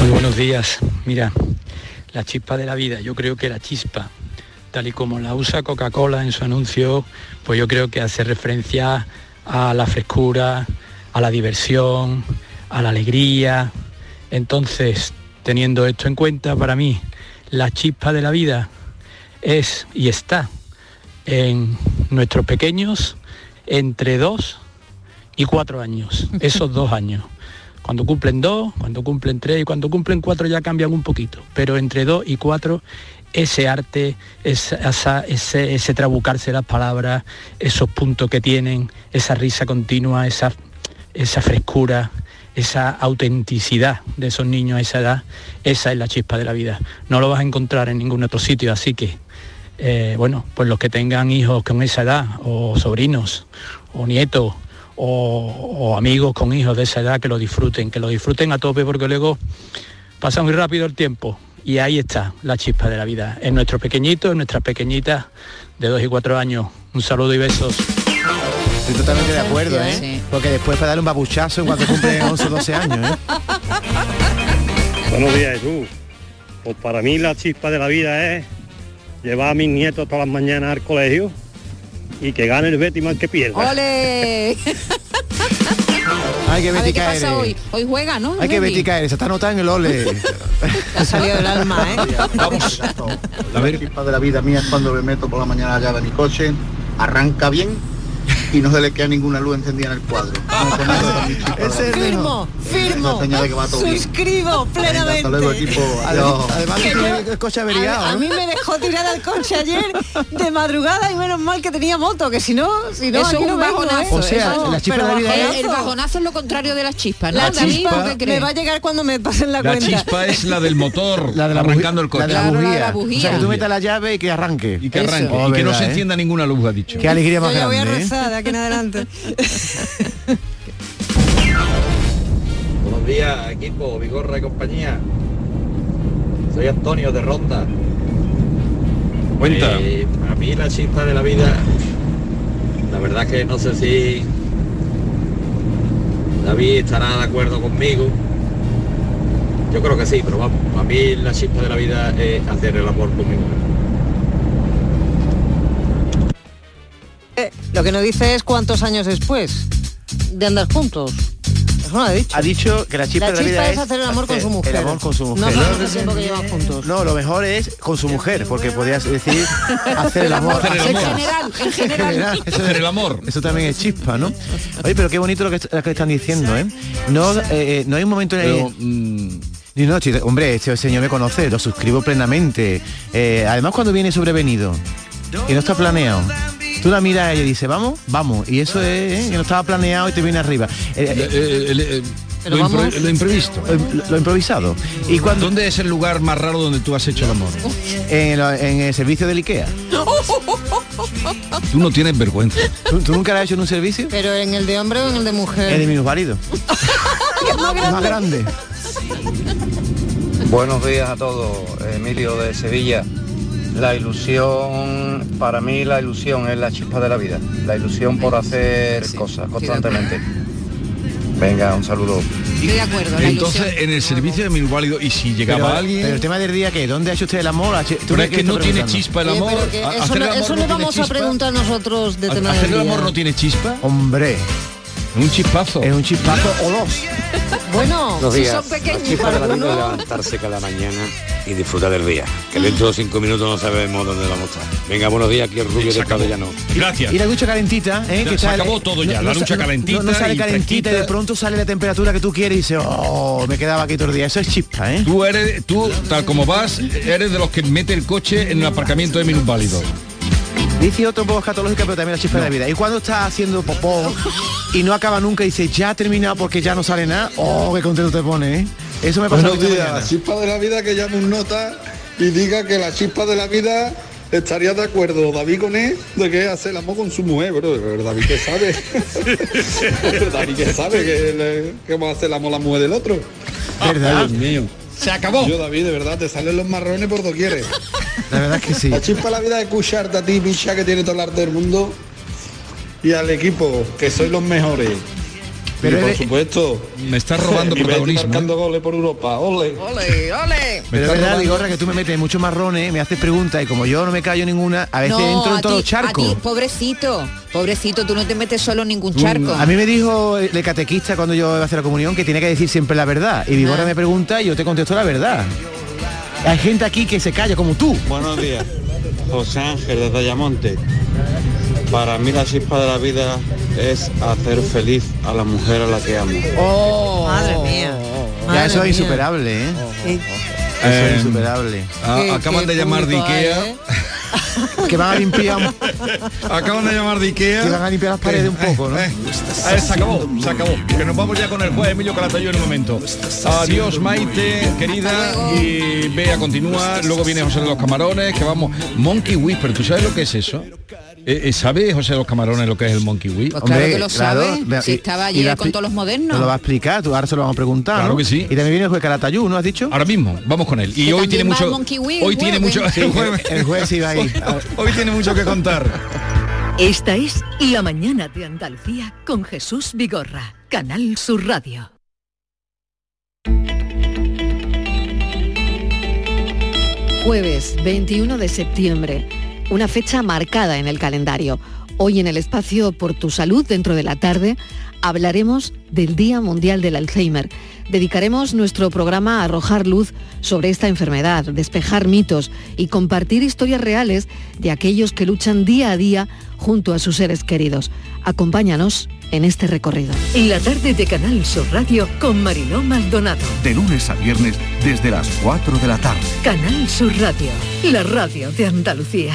[SPEAKER 23] Muy buenos días. Mira, la chispa de la vida. Yo creo que la chispa, tal y como la usa Coca-Cola en su anuncio, pues yo creo que hace referencia a la frescura, a la diversión, a la alegría. Entonces, teniendo esto en cuenta, para mí, la chispa de la vida es y está en nuestros pequeños entre 2 y cuatro años, *laughs* esos dos años. Cuando cumplen dos, cuando cumplen tres y cuando cumplen cuatro ya cambian un poquito, pero entre dos y cuatro ese arte, ese, ese trabucarse las palabras, esos puntos que tienen, esa risa continua, esa, esa frescura, esa autenticidad de esos niños a esa edad, esa es la chispa de la vida. No lo vas a encontrar en ningún otro sitio, así que, eh, bueno, pues los que tengan hijos con esa edad, o sobrinos, o nietos, o, o amigos con hijos de esa edad, que lo disfruten, que lo disfruten a tope, porque luego pasa muy rápido el tiempo. Y ahí está la chispa de la vida. En nuestro pequeñito, en nuestras pequeñitas de dos y cuatro años. Un saludo y besos.
[SPEAKER 6] Estoy totalmente de acuerdo, ¿eh?
[SPEAKER 23] Sí.
[SPEAKER 6] Porque después para darle un babuchazo en cuanto cumple 11 o 12 años, ¿eh?
[SPEAKER 26] Buenos días, Jesús. Pues para mí la chispa de la vida es llevar a mis nietos todas las mañanas al colegio y que gane el Betis más que pierda.
[SPEAKER 4] ¡Ole! *laughs*
[SPEAKER 6] Hay que Betty
[SPEAKER 4] qué pasa
[SPEAKER 6] caer.
[SPEAKER 4] hoy. Hoy juega, ¿no?
[SPEAKER 6] Hay que
[SPEAKER 4] Betty?
[SPEAKER 6] Caer, se está anotando en el ole. *laughs*
[SPEAKER 5] Ha salido del alma, ¿eh?
[SPEAKER 27] Vamos. La chispa de la vida mía es cuando me meto por la mañana allá de mi coche, arranca bien y no se le queda ninguna luz encendida en el cuadro. *laughs*
[SPEAKER 5] Firmo, firmo.
[SPEAKER 27] Una señal de que va todo bien.
[SPEAKER 5] Suscribo plenamente.
[SPEAKER 27] Hasta luego, equipo. Adiós.
[SPEAKER 6] Además que tiene el coche averiado,
[SPEAKER 5] A, a
[SPEAKER 6] ¿no?
[SPEAKER 5] mí me dejó tirar al coche ayer de madrugada y menos mal que tenía moto, que si no, si no,
[SPEAKER 4] Eso
[SPEAKER 5] aquí
[SPEAKER 4] es
[SPEAKER 5] no
[SPEAKER 4] un
[SPEAKER 5] vengo,
[SPEAKER 4] bajonazo.
[SPEAKER 5] ¿eh?
[SPEAKER 6] O sea,
[SPEAKER 4] eso-
[SPEAKER 6] la chispa
[SPEAKER 5] pero
[SPEAKER 6] de la vida
[SPEAKER 4] El, bajonazo es lo contrario de las chispas, ¿no?
[SPEAKER 5] La chispa
[SPEAKER 4] ¿tú qué
[SPEAKER 5] me va a llegar cuando me pasen la,
[SPEAKER 1] La
[SPEAKER 5] cuenta.
[SPEAKER 1] chispa es la del motor *laughs*
[SPEAKER 6] La de la
[SPEAKER 1] arrancando el
[SPEAKER 6] La
[SPEAKER 1] coche.
[SPEAKER 6] la
[SPEAKER 4] la de
[SPEAKER 6] bujía.
[SPEAKER 4] la bujía.
[SPEAKER 6] O sea, que tú metas la llave y que arranque.
[SPEAKER 1] Y que arranque.
[SPEAKER 6] Oh,
[SPEAKER 1] y que no
[SPEAKER 6] verdad,
[SPEAKER 1] se
[SPEAKER 6] ¿eh?
[SPEAKER 1] encienda ninguna luz, ha dicho.
[SPEAKER 6] Qué alegría más
[SPEAKER 5] ya voy a
[SPEAKER 6] grande, ¿eh?
[SPEAKER 5] rezar de aquí en adelante.
[SPEAKER 28] Buenos días, equipo, Vigorra y compañía. Soy Antonio de Ronda.
[SPEAKER 1] Cuenta.
[SPEAKER 28] Eh, a mí la chispa de la vida, la verdad que no sé si David estará de acuerdo conmigo. Yo creo que sí, pero vamos, a mí la chispa de la vida es hacer el amor con mi mujer.
[SPEAKER 5] Eh, Lo que no dice es cuántos años después de andar juntos. Eso no lo ha dicho.
[SPEAKER 6] Ha dicho que la chispa
[SPEAKER 5] La
[SPEAKER 6] de la vida
[SPEAKER 5] chispa es hacer el amor con su mujer.
[SPEAKER 6] El amor con su
[SPEAKER 5] No
[SPEAKER 6] mujer.
[SPEAKER 5] el tiempo que llevan juntos.
[SPEAKER 6] No, lo mejor es con su mujer, porque podrías decir hacer el amor.
[SPEAKER 1] Hacer el
[SPEAKER 4] En
[SPEAKER 1] amor.
[SPEAKER 4] general, en general.
[SPEAKER 6] Eso, *laughs*
[SPEAKER 1] Hacer el amor.
[SPEAKER 6] eso también es chispa, ¿no? Oye, pero qué bonito lo que, lo que están diciendo, ¿eh? No, eh, eh, no hay un momento en el...
[SPEAKER 1] Pero, mm,
[SPEAKER 6] no, hombre, este señor me conoce, lo suscribo plenamente. Eh, además, cuando viene sobrevenido y no está planeado, tú la miras a ella y dices, vamos, vamos. Y eso es, ¿eh? que no estaba planeado y te viene arriba. Eh,
[SPEAKER 1] eh,
[SPEAKER 6] eh,
[SPEAKER 1] eh, eh, lo, impro-
[SPEAKER 5] vamos-
[SPEAKER 1] lo imprevisto.
[SPEAKER 6] eh, lo, lo improvisado. Y cuando
[SPEAKER 1] ¿Dónde es el lugar más raro donde tú has hecho el amor?
[SPEAKER 6] en, el servicio del IKEA.
[SPEAKER 1] Tú no tienes vergüenza.
[SPEAKER 6] ¿Tú, tú nunca lo has hecho en un servicio?
[SPEAKER 5] Pero en el de hombre o en el de mujer.
[SPEAKER 6] En el minusválido. Más grande.
[SPEAKER 29] Buenos días a todos, Emilio de Sevilla. La ilusión, para mí la ilusión es la chispa de la vida, la ilusión por hacer cosas constantemente. Venga, un saludo.
[SPEAKER 4] Estoy de acuerdo, la
[SPEAKER 1] Entonces,
[SPEAKER 4] ilusión.
[SPEAKER 1] en el servicio de minusválido, y si llegaba
[SPEAKER 6] pero,
[SPEAKER 1] alguien...
[SPEAKER 6] pero el tema del día que ¿dónde ha hecho usted el amor? ¿Ha hecho- ¿tú
[SPEAKER 1] Pero es que no tiene chispa el amor.
[SPEAKER 5] eso, no-
[SPEAKER 1] el amor
[SPEAKER 5] eso
[SPEAKER 1] no
[SPEAKER 5] le
[SPEAKER 1] tiene
[SPEAKER 5] vamos a preguntar nosotros de tema
[SPEAKER 1] ¿Hacer
[SPEAKER 5] del
[SPEAKER 1] el amor no tiene chispa?
[SPEAKER 6] Hombre,
[SPEAKER 1] Un chispazo.
[SPEAKER 6] es un chispazo o dos. *laughs*
[SPEAKER 5] Bueno, si
[SPEAKER 30] días.
[SPEAKER 5] son pequeños
[SPEAKER 30] chispa
[SPEAKER 5] para
[SPEAKER 30] de levantarse cada mañana y disfrutar del día. Que dentro de cinco minutos no sabemos dónde vamos a estar. Venga, buenos días, aquí el rubio de. Cabellano.
[SPEAKER 1] Gracias.
[SPEAKER 6] Y la ducha calentita, ¿eh?
[SPEAKER 1] Ya,
[SPEAKER 6] que
[SPEAKER 1] se
[SPEAKER 6] sale-
[SPEAKER 1] acabó todo ya, la ducha
[SPEAKER 6] no-
[SPEAKER 1] calentita
[SPEAKER 6] No, no sale
[SPEAKER 1] y
[SPEAKER 6] calentita y de pronto sale la temperatura que tú quieres y dices, oh, me quedaba aquí todo el día. Eso es chispa, ¿eh?
[SPEAKER 1] Tú eres, tú, tal como vas, eres de los que mete el coche en el aparcamiento de minusválido.
[SPEAKER 6] Dice otro un poco escatológica, pero también la chispa de la vida. Y cuando estás haciendo popó y no acaba nunca y dice, ya ha terminado porque ya no sale nada, oh, qué contento te pone, ¿eh? Eso me pasa
[SPEAKER 31] Buenos
[SPEAKER 6] esta
[SPEAKER 31] días,
[SPEAKER 6] mañana.
[SPEAKER 31] chispa de la vida que llame un nota y diga que la chispa de la vida estaría de acuerdo David con él de que hace el amor con su mujer, bro. Pero David que sabe. *laughs* David que sabe que, le- que vamos a hacer el amor la mujer del otro.
[SPEAKER 6] ¿Verdad?
[SPEAKER 31] Ay, Dios mío.
[SPEAKER 1] Se acabó.
[SPEAKER 31] Yo, David, de verdad, te salen los marrones por doquier. *laughs*
[SPEAKER 6] La verdad es que sí.
[SPEAKER 31] La chispa de la vida es escucharte a ti, picha, que tiene todo el arte del mundo. Y al equipo, que sois los mejores.
[SPEAKER 6] Pero
[SPEAKER 31] y por
[SPEAKER 6] eres-
[SPEAKER 31] supuesto.
[SPEAKER 1] Me estás robando *laughs* protagonismo. ¿eh?
[SPEAKER 31] marcando goles por Europa. Ole.
[SPEAKER 4] ¡Ole, ole!
[SPEAKER 6] Pero es verdad,
[SPEAKER 1] robando-
[SPEAKER 6] Vigorra, que tú me metes muchos marrones, me haces preguntas y como yo no me callo ninguna, a veces
[SPEAKER 4] No,
[SPEAKER 6] entro en todos los
[SPEAKER 4] ti- a
[SPEAKER 6] charcos.
[SPEAKER 4] ti, pobrecito, pobrecito, tú no te metes solo en ningún charco.
[SPEAKER 6] A mí me dijo el catequista cuando yo iba a hacer la comunión que tenía que decir siempre la verdad. Y Vigorra
[SPEAKER 4] Ah.
[SPEAKER 6] me pregunta y yo te contesto la verdad. Hay gente aquí que se calla como tú.
[SPEAKER 31] Buenos días. José Ángel desde Ayamonte.
[SPEAKER 27] Para mí la chispa de la vida es hacer feliz a la mujer a la que amo.
[SPEAKER 5] Oh, madre mía.
[SPEAKER 6] Ya
[SPEAKER 5] Madre
[SPEAKER 6] eso es
[SPEAKER 5] mía.
[SPEAKER 6] insuperable, ¿eh? Eso
[SPEAKER 1] Eh,
[SPEAKER 6] es insuperable.
[SPEAKER 1] a-
[SPEAKER 5] Qué-
[SPEAKER 1] acaban de llamar de
[SPEAKER 5] hay,
[SPEAKER 1] Ikea.
[SPEAKER 5] ¿eh? *laughs*
[SPEAKER 6] Que van a limpiar,
[SPEAKER 1] Acaban de llamar de Ikea.
[SPEAKER 6] que van a limpiar las paredes un poco, ¿no?
[SPEAKER 1] Eh, eh, se acabó, se acabó. Que nos vamos ya con el juez Emilio Calatayud en un momento. Adiós, Maite, querida. Y Bea continúa. Luego viene José de los Camarones, que vamos. Monkey Whisper, ¿tú sabes lo que es eso? Eh, eh, ¿Sabe José de los Camarones lo que es el Monkey Whip?
[SPEAKER 4] Pues claro que lo
[SPEAKER 6] claro,
[SPEAKER 4] sabe. Si
[SPEAKER 6] y-
[SPEAKER 4] estaba
[SPEAKER 6] la
[SPEAKER 4] con todos los modernos.
[SPEAKER 6] Nos lo va a explicar, tú ahora se lo vamos a preguntar.
[SPEAKER 1] Claro
[SPEAKER 6] ¿no?
[SPEAKER 1] que sí.
[SPEAKER 6] Y también viene el juez Calatayú, ¿no has dicho?
[SPEAKER 1] Ahora mismo, vamos con él. Y
[SPEAKER 4] Que
[SPEAKER 1] hoy tiene mucho.
[SPEAKER 4] Monkey
[SPEAKER 1] Hoy
[SPEAKER 4] el
[SPEAKER 1] tiene mucho.
[SPEAKER 6] Sí, el juez iba ahí. *laughs*
[SPEAKER 1] Hoy, hoy tiene mucho que contar.
[SPEAKER 32] Esta es La Mañana de Andalucía con Jesús Vigorra, Canal Sur Radio.
[SPEAKER 33] Jueves 21 de septiembre, una fecha marcada en el calendario. Hoy en el espacio Por tu Salud, dentro de la tarde, hablaremos del Día Mundial del Alzheimer. Dedicaremos nuestro programa a arrojar luz sobre esta enfermedad, despejar mitos y compartir historias reales de aquellos que luchan día a día junto a sus seres queridos. Acompáñanos en este recorrido.
[SPEAKER 32] La tarde de Canal Sur Radio con Mariló Maldonado.
[SPEAKER 34] De lunes a viernes desde las 4 de la tarde.
[SPEAKER 32] Canal Sur Radio, la radio de Andalucía.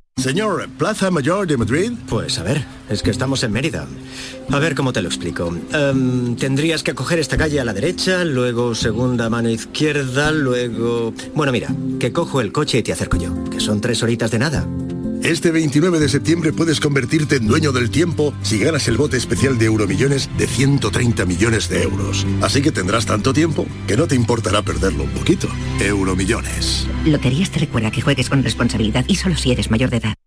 [SPEAKER 35] Señor, Plaza Mayor de Madrid. Pues a ver, es que estamos en Mérida. A ver cómo te lo explico. Em, tendrías que coger esta calle a la derecha, luego segunda mano izquierda, luego... Bueno, mira, que cojo el coche y te acerco yo, que son tres horitas de nada.
[SPEAKER 36] Este 29 de septiembre puedes convertirte en dueño del tiempo si ganas el bote especial de Euromillones de 130 millones de euros. Así que tendrás tanto tiempo que no te importará perderlo un poquito. Euromillones.
[SPEAKER 19] Loterías te recuerda que juegues con responsabilidad y solo si eres mayor de edad.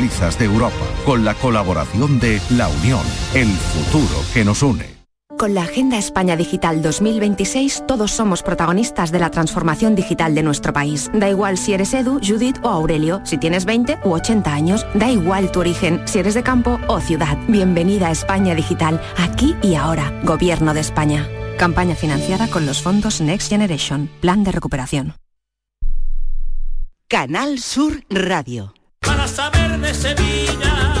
[SPEAKER 34] de Europa, con la colaboración de La Unión, el futuro que nos une.
[SPEAKER 11] Con la Agenda España Digital 2026 todos somos protagonistas de la transformación digital de nuestro país. Da igual si eres Edu, Judith o Aurelio, si tienes 20 u 80 años, da igual tu origen, si eres de campo o ciudad. Bienvenida a España Digital, aquí y ahora, Gobierno de España. Campaña financiada con los fondos Next Generation, Plan de Recuperación.
[SPEAKER 37] Canal Sur Radio.
[SPEAKER 38] Saber de Sevilla.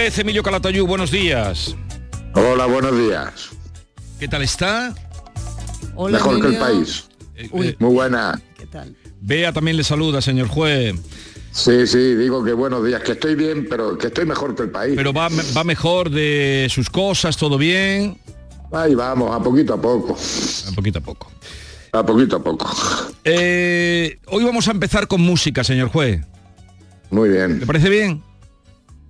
[SPEAKER 1] juez Emilio Calatayú, buenos días.
[SPEAKER 39] Hola, buenos días.
[SPEAKER 1] ¿Qué tal está?
[SPEAKER 39] Mejor que el país.
[SPEAKER 1] Uy.
[SPEAKER 39] Muy buena.
[SPEAKER 1] Bea también le saluda, señor juez.
[SPEAKER 39] Sí, sí, digo que buenos días, que estoy bien, pero que estoy mejor que el país.
[SPEAKER 1] Pero va, va mejor de sus cosas, todo bien.
[SPEAKER 39] Ahí vamos, a poquito a poco.
[SPEAKER 1] A poquito a poco.
[SPEAKER 39] A poquito a poco.
[SPEAKER 1] Eh, hoy vamos a empezar con música, señor juez.
[SPEAKER 39] Muy bien.
[SPEAKER 1] ¿Le parece bien?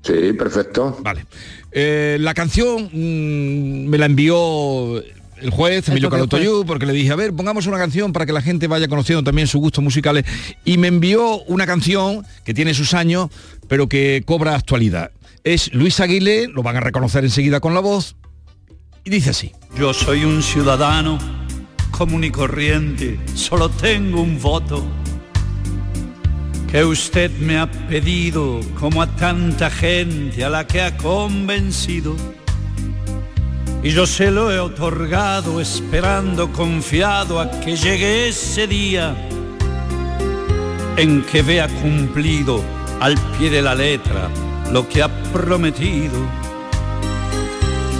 [SPEAKER 39] Sí, perfecto.
[SPEAKER 1] Vale. Eh, la canción mm, me la envió el juez Emilio Calotoyú porque le dije, a ver, pongamos una canción para que la gente vaya conociendo también sus gustos musicales y me envió una canción que tiene sus años, pero que cobra actualidad. Es Luis Aguilé, lo van a reconocer enseguida con la voz, y dice así.
[SPEAKER 40] Yo soy un ciudadano común y corriente, solo tengo un voto que usted me ha pedido como a tanta gente a la que ha convencido. Y yo se lo he otorgado esperando confiado a que llegue ese día en que vea cumplido al pie de la letra lo que ha prometido.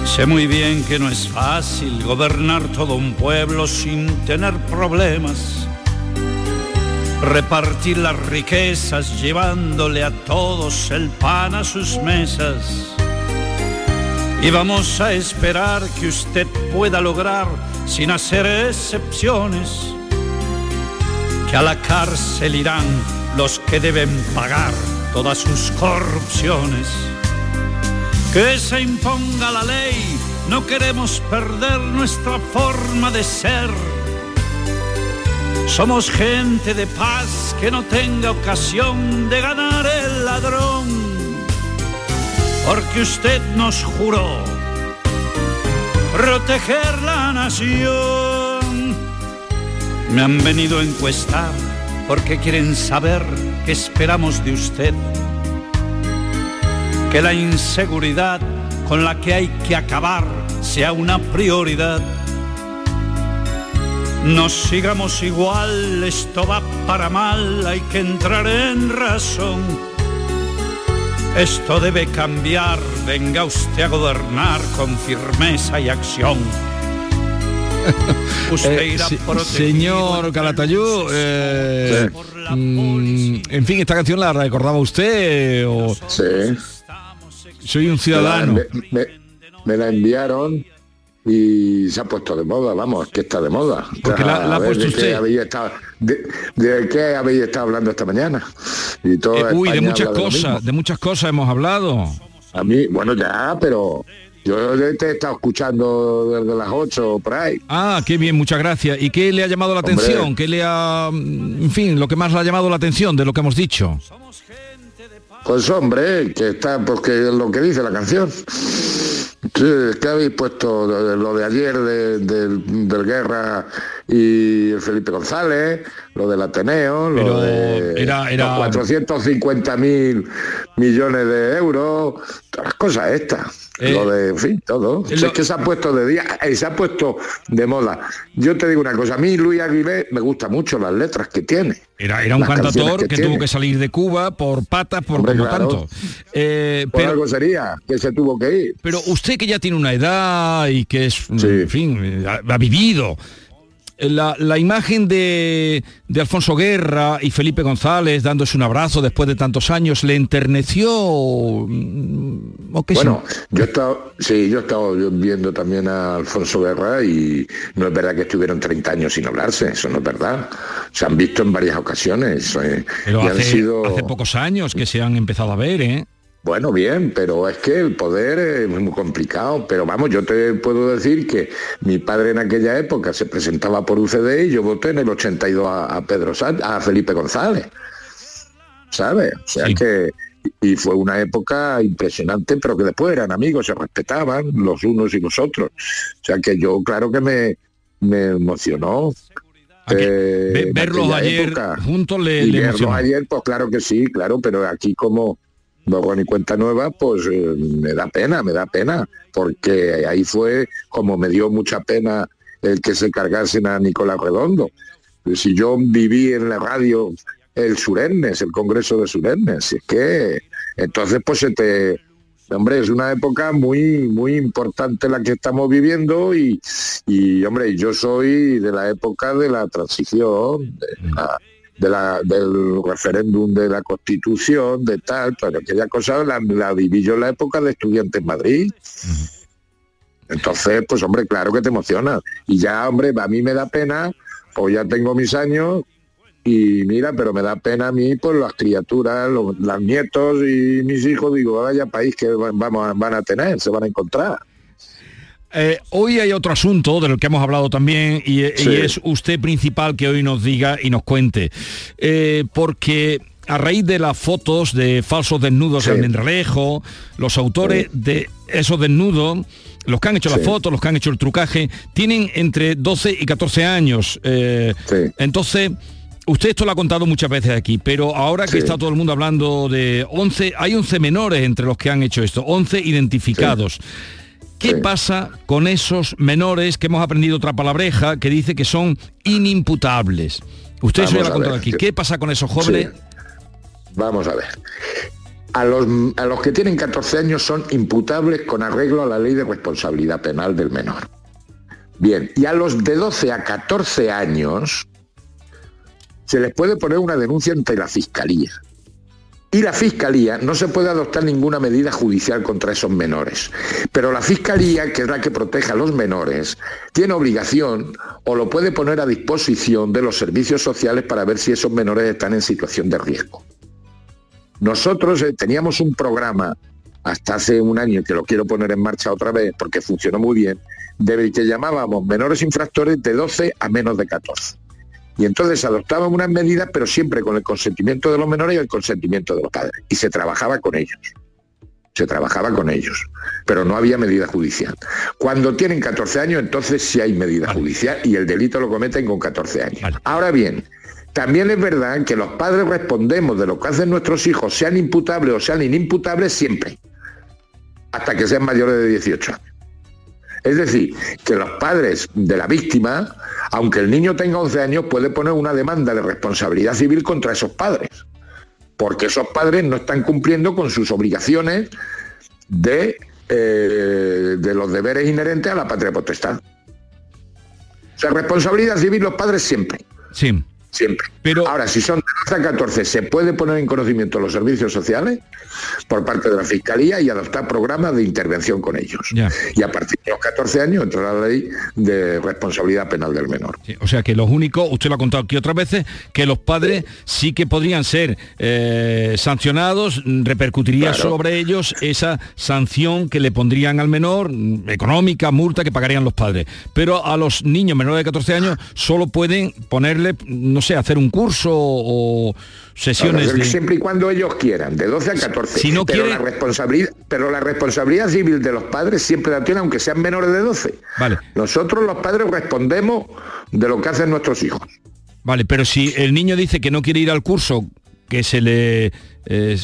[SPEAKER 40] Sé muy bien que no es fácil gobernar todo un pueblo sin tener problemas. Repartir las riquezas llevándole a todos el pan a sus mesas. Y vamos a esperar que usted pueda lograr, sin hacer excepciones, que a la cárcel irán los que deben pagar todas sus corrupciones. Que se imponga la ley, no queremos perder nuestra forma de ser. Somos gente de paz que no tenga ocasión de ganar el ladrón porque usted nos juró proteger la nación. Me han venido a encuestar porque quieren saber qué esperamos de usted. Que la inseguridad con la que hay que acabar sea una prioridad. No sigamos igual, esto va para mal, hay que entrar en razón. Esto debe cambiar, venga usted a gobernar con firmeza y acción. *laughs* Usted
[SPEAKER 1] Eh,
[SPEAKER 40] irá
[SPEAKER 1] señor Calatayú, eh, mm, en fin, esta canción la recordaba usted o
[SPEAKER 39] Sí.
[SPEAKER 1] soy un ciudadano.
[SPEAKER 39] Me, me- me la enviaron y se ha puesto de moda, vamos, que está de moda.
[SPEAKER 1] Porque la- la ha
[SPEAKER 39] A ver,
[SPEAKER 1] puesto
[SPEAKER 39] ¿de qué habéis estado- de, de qué habéis estado hablando esta mañana? Y todo
[SPEAKER 1] Eh, uy, de muchas cosas, de muchas cosas hemos hablado.
[SPEAKER 39] A mí, bueno, ya, pero yo te he estado escuchando desde las 8 por ahí.
[SPEAKER 1] Ah, qué bien, muchas gracias. ¿Y qué le ha llamado la
[SPEAKER 39] Hombre.
[SPEAKER 1] atención? ¿Qué le ha, mm, en fin, lo que más le ha llamado la atención de lo que hemos dicho?
[SPEAKER 39] Pues hombre, que está, porque es lo que dice la canción. Sí, que habéis puesto lo de- lo de ayer de- del, Guerra y el Felipe González, lo del Ateneo, lo
[SPEAKER 1] Pero
[SPEAKER 39] de
[SPEAKER 1] era- era-
[SPEAKER 39] los 450 mil millones de euros, todas las cosas estas.
[SPEAKER 1] Eh,
[SPEAKER 39] lo de, en fin, todo.
[SPEAKER 1] eh, lo-
[SPEAKER 39] es que se ha puesto de día, eh, se ha puesto de moda. Yo te digo una cosa, a mí Luis Aguilé me gusta mucho las letras que tiene.
[SPEAKER 1] Era, era un cantautor que, tuvo que salir de Cuba por patas, por
[SPEAKER 39] Hombre,
[SPEAKER 1] como
[SPEAKER 39] claro.
[SPEAKER 1] tanto. Eh,
[SPEAKER 39] Por
[SPEAKER 1] pero,
[SPEAKER 39] algo sería, que se tuvo que ir.
[SPEAKER 1] pero usted que ya tiene una edad y que es, en fin, ha, ha vivido, la, la imagen de, de Alfonso Guerra y Felipe González dándose un abrazo después de tantos años, ¿le enterneció? mm, ¿O qué
[SPEAKER 39] Bueno, yo he estado, sí, yo he estado viendo también a Alfonso Guerra y no es verdad que estuvieron 30 años sin hablarse, eso no es verdad. Se han visto en varias ocasiones eh,
[SPEAKER 1] Pero
[SPEAKER 39] y han sido
[SPEAKER 1] hace pocos años que se han empezado a ver, ¿eh?
[SPEAKER 39] Bueno, bien, pero es que el poder es muy complicado. Pero vamos, yo te puedo decir que mi padre en aquella época se presentaba por UCD y yo voté en el 82 a, Pedro Sánchez, a Felipe González. ¿Sabes? O sea que y fue una época impresionante, pero que después eran amigos, se respetaban los unos y los otros. O sea que yo, claro que me, me emocionó. eh,
[SPEAKER 1] verlos ayer
[SPEAKER 39] época.
[SPEAKER 1] juntos le,
[SPEAKER 39] y
[SPEAKER 1] le
[SPEAKER 39] verlos ayer, pues claro que sí, claro, pero aquí como borrón y cuenta nueva, pues eh, me da pena, me da pena, porque ahí fue como me dio mucha pena el que se cargasen a Nicolás Redondo. Si yo viví en la radio el Surennes, el Congreso de Surennes, es que entonces pues se te hombre, es una época muy muy importante la que estamos viviendo y, hombre, yo soy de la época de la transición, la- de la- del referéndum de la Constitución, de tal, pero aquella cosa la, la viví yo en la época de estudiante en Madrid. Entonces, pues hombre, claro que te emociona. Y ya, hombre, a mí me da pena, pues ya tengo mis años y mira, pero me da pena a mí por las criaturas, los, los nietos y mis hijos, digo, vaya país que vamos, van a tener, se van a encontrar.
[SPEAKER 1] Eh, hoy hay otro asunto del que hemos hablado también y, y
[SPEAKER 39] Sí.
[SPEAKER 1] es usted principal que hoy nos diga y nos cuente. Eh, porque a raíz de las fotos de falsos desnudos en Almendralejo, los autores de esos desnudos, los que han hecho las
[SPEAKER 39] Sí.
[SPEAKER 1] fotos, los que han hecho el trucaje, tienen entre 12 y 14 años. Eh, Entonces, usted esto lo ha contado muchas veces aquí, pero ahora que
[SPEAKER 39] Sí.
[SPEAKER 1] está todo el mundo hablando de 11, hay 11 menores entre los que han hecho esto, 11 identificados. ¿Qué pasa con esos menores que hemos aprendido otra palabreja que dice que son inimputables? Usted
[SPEAKER 39] Vamos
[SPEAKER 1] lo ha contado aquí. ¿Qué pasa con esos jóvenes?
[SPEAKER 39] Sí. Vamos a ver. A los, a los que tienen 14 años son imputables con arreglo a la ley de responsabilidad penal del menor. Bien, y a los de 12 a 14 años se les puede poner una denuncia ante la Fiscalía. Y la Fiscalía no se puede adoptar ninguna medida judicial contra esos menores. Pero la Fiscalía, que es la que protege a los menores, tiene obligación o lo puede poner a disposición de los servicios sociales para ver si esos menores están en situación de riesgo. Nosotros eh, teníamos un programa hasta hace un año que lo quiero poner en marcha otra vez porque funcionó muy bien, del que llamábamos menores infractores de 12 a menos de 14. Y entonces adoptaban unas medidas, pero siempre con el consentimiento de los menores y el consentimiento de los padres. Y se trabajaba con ellos. Se trabajaba con ellos. Pero no había medida judicial. Cuando tienen 14 años, entonces sí hay medida judicial y el delito lo cometen con 14 años. Ahora bien, también es verdad que los padres respondemos de lo que hacen nuestros hijos, sean imputables o sean inimputables, siempre. Hasta que sean mayores de 18 años. Es decir, que los padres de la víctima, aunque el niño tenga 11 años, puede poner una demanda de responsabilidad civil contra esos padres, porque esos padres no están cumpliendo con sus obligaciones de, eh, los deberes inherentes a la patria potestad. O sea, responsabilidad civil los padres siempre.
[SPEAKER 1] Sí.
[SPEAKER 39] Siempre. Pero ahora, si son de 12 a 14, se puede poner en conocimiento los servicios sociales por parte de la Fiscalía y adoptar programas de intervención con ellos.
[SPEAKER 1] Ya.
[SPEAKER 39] Y a partir de los 14 años entra la ley de responsabilidad penal del menor.
[SPEAKER 1] Sí, O sea que los únicos, usted lo ha contado aquí otras veces, que los padres sí que podrían ser eh, sancionados, repercutiría
[SPEAKER 39] Claro.
[SPEAKER 1] sobre ellos esa sanción que le pondrían al menor, mm, económica, multa que pagarían los padres. Pero a los niños menores de 14 años solo pueden ponerle, no sé, hacer un curso o sesiones de...
[SPEAKER 39] Siempre y cuando ellos quieran, de 12 a 14.
[SPEAKER 1] Si no
[SPEAKER 39] pero,
[SPEAKER 1] quiere-
[SPEAKER 39] la responsabilidad, pero la responsabilidad civil de los padres siempre la tienen, aunque sean menores de 12.
[SPEAKER 1] Vale.
[SPEAKER 39] Nosotros los padres respondemos de lo que hacen nuestros hijos.
[SPEAKER 1] Vale, pero si el niño dice que no quiere ir al curso, que se le... eh,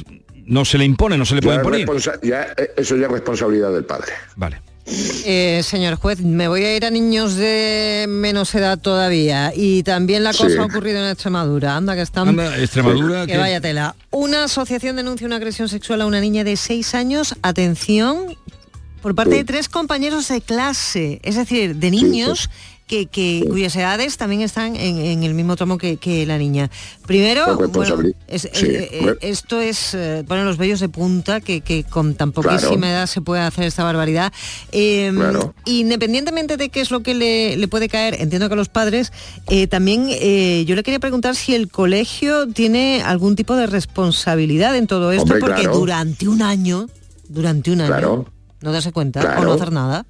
[SPEAKER 1] no se le impone, no se le puede imponer.
[SPEAKER 39] ya, eh, eso ya es responsabilidad del padre.
[SPEAKER 1] Vale.
[SPEAKER 41] Eh, señor juez, me voy a ir a niños de menos edad todavía y también la cosa
[SPEAKER 1] Sí.
[SPEAKER 41] ha ocurrido en Extremadura. Anda, que están...
[SPEAKER 1] Anda, Extremadura,
[SPEAKER 41] Que
[SPEAKER 1] que-
[SPEAKER 41] vaya tela. Una asociación denuncia una agresión sexual a una niña de 6 años. Atención, Por parte de tres compañeros de clase, es decir, de niños que, que- cuyas edades también están en, en el mismo tramo que, que la niña. Primero, bueno,
[SPEAKER 39] responsabili-
[SPEAKER 41] es-
[SPEAKER 39] Sí,
[SPEAKER 41] eh, eh,
[SPEAKER 39] bueno.
[SPEAKER 41] esto es eh, poner los vellos de punta, que, que con tan poquísima
[SPEAKER 39] Claro.
[SPEAKER 41] edad se puede hacer esta barbaridad. Eh,
[SPEAKER 39] Claro.
[SPEAKER 41] Independientemente de qué es lo que le, le puede caer, entiendo que a los padres, eh, también eh, yo le quería preguntar si el colegio tiene algún tipo de responsabilidad en todo esto,
[SPEAKER 39] Hombre,
[SPEAKER 41] porque
[SPEAKER 39] claro.
[SPEAKER 41] durante un año, durante un año, no darse cuenta o no hacer nada.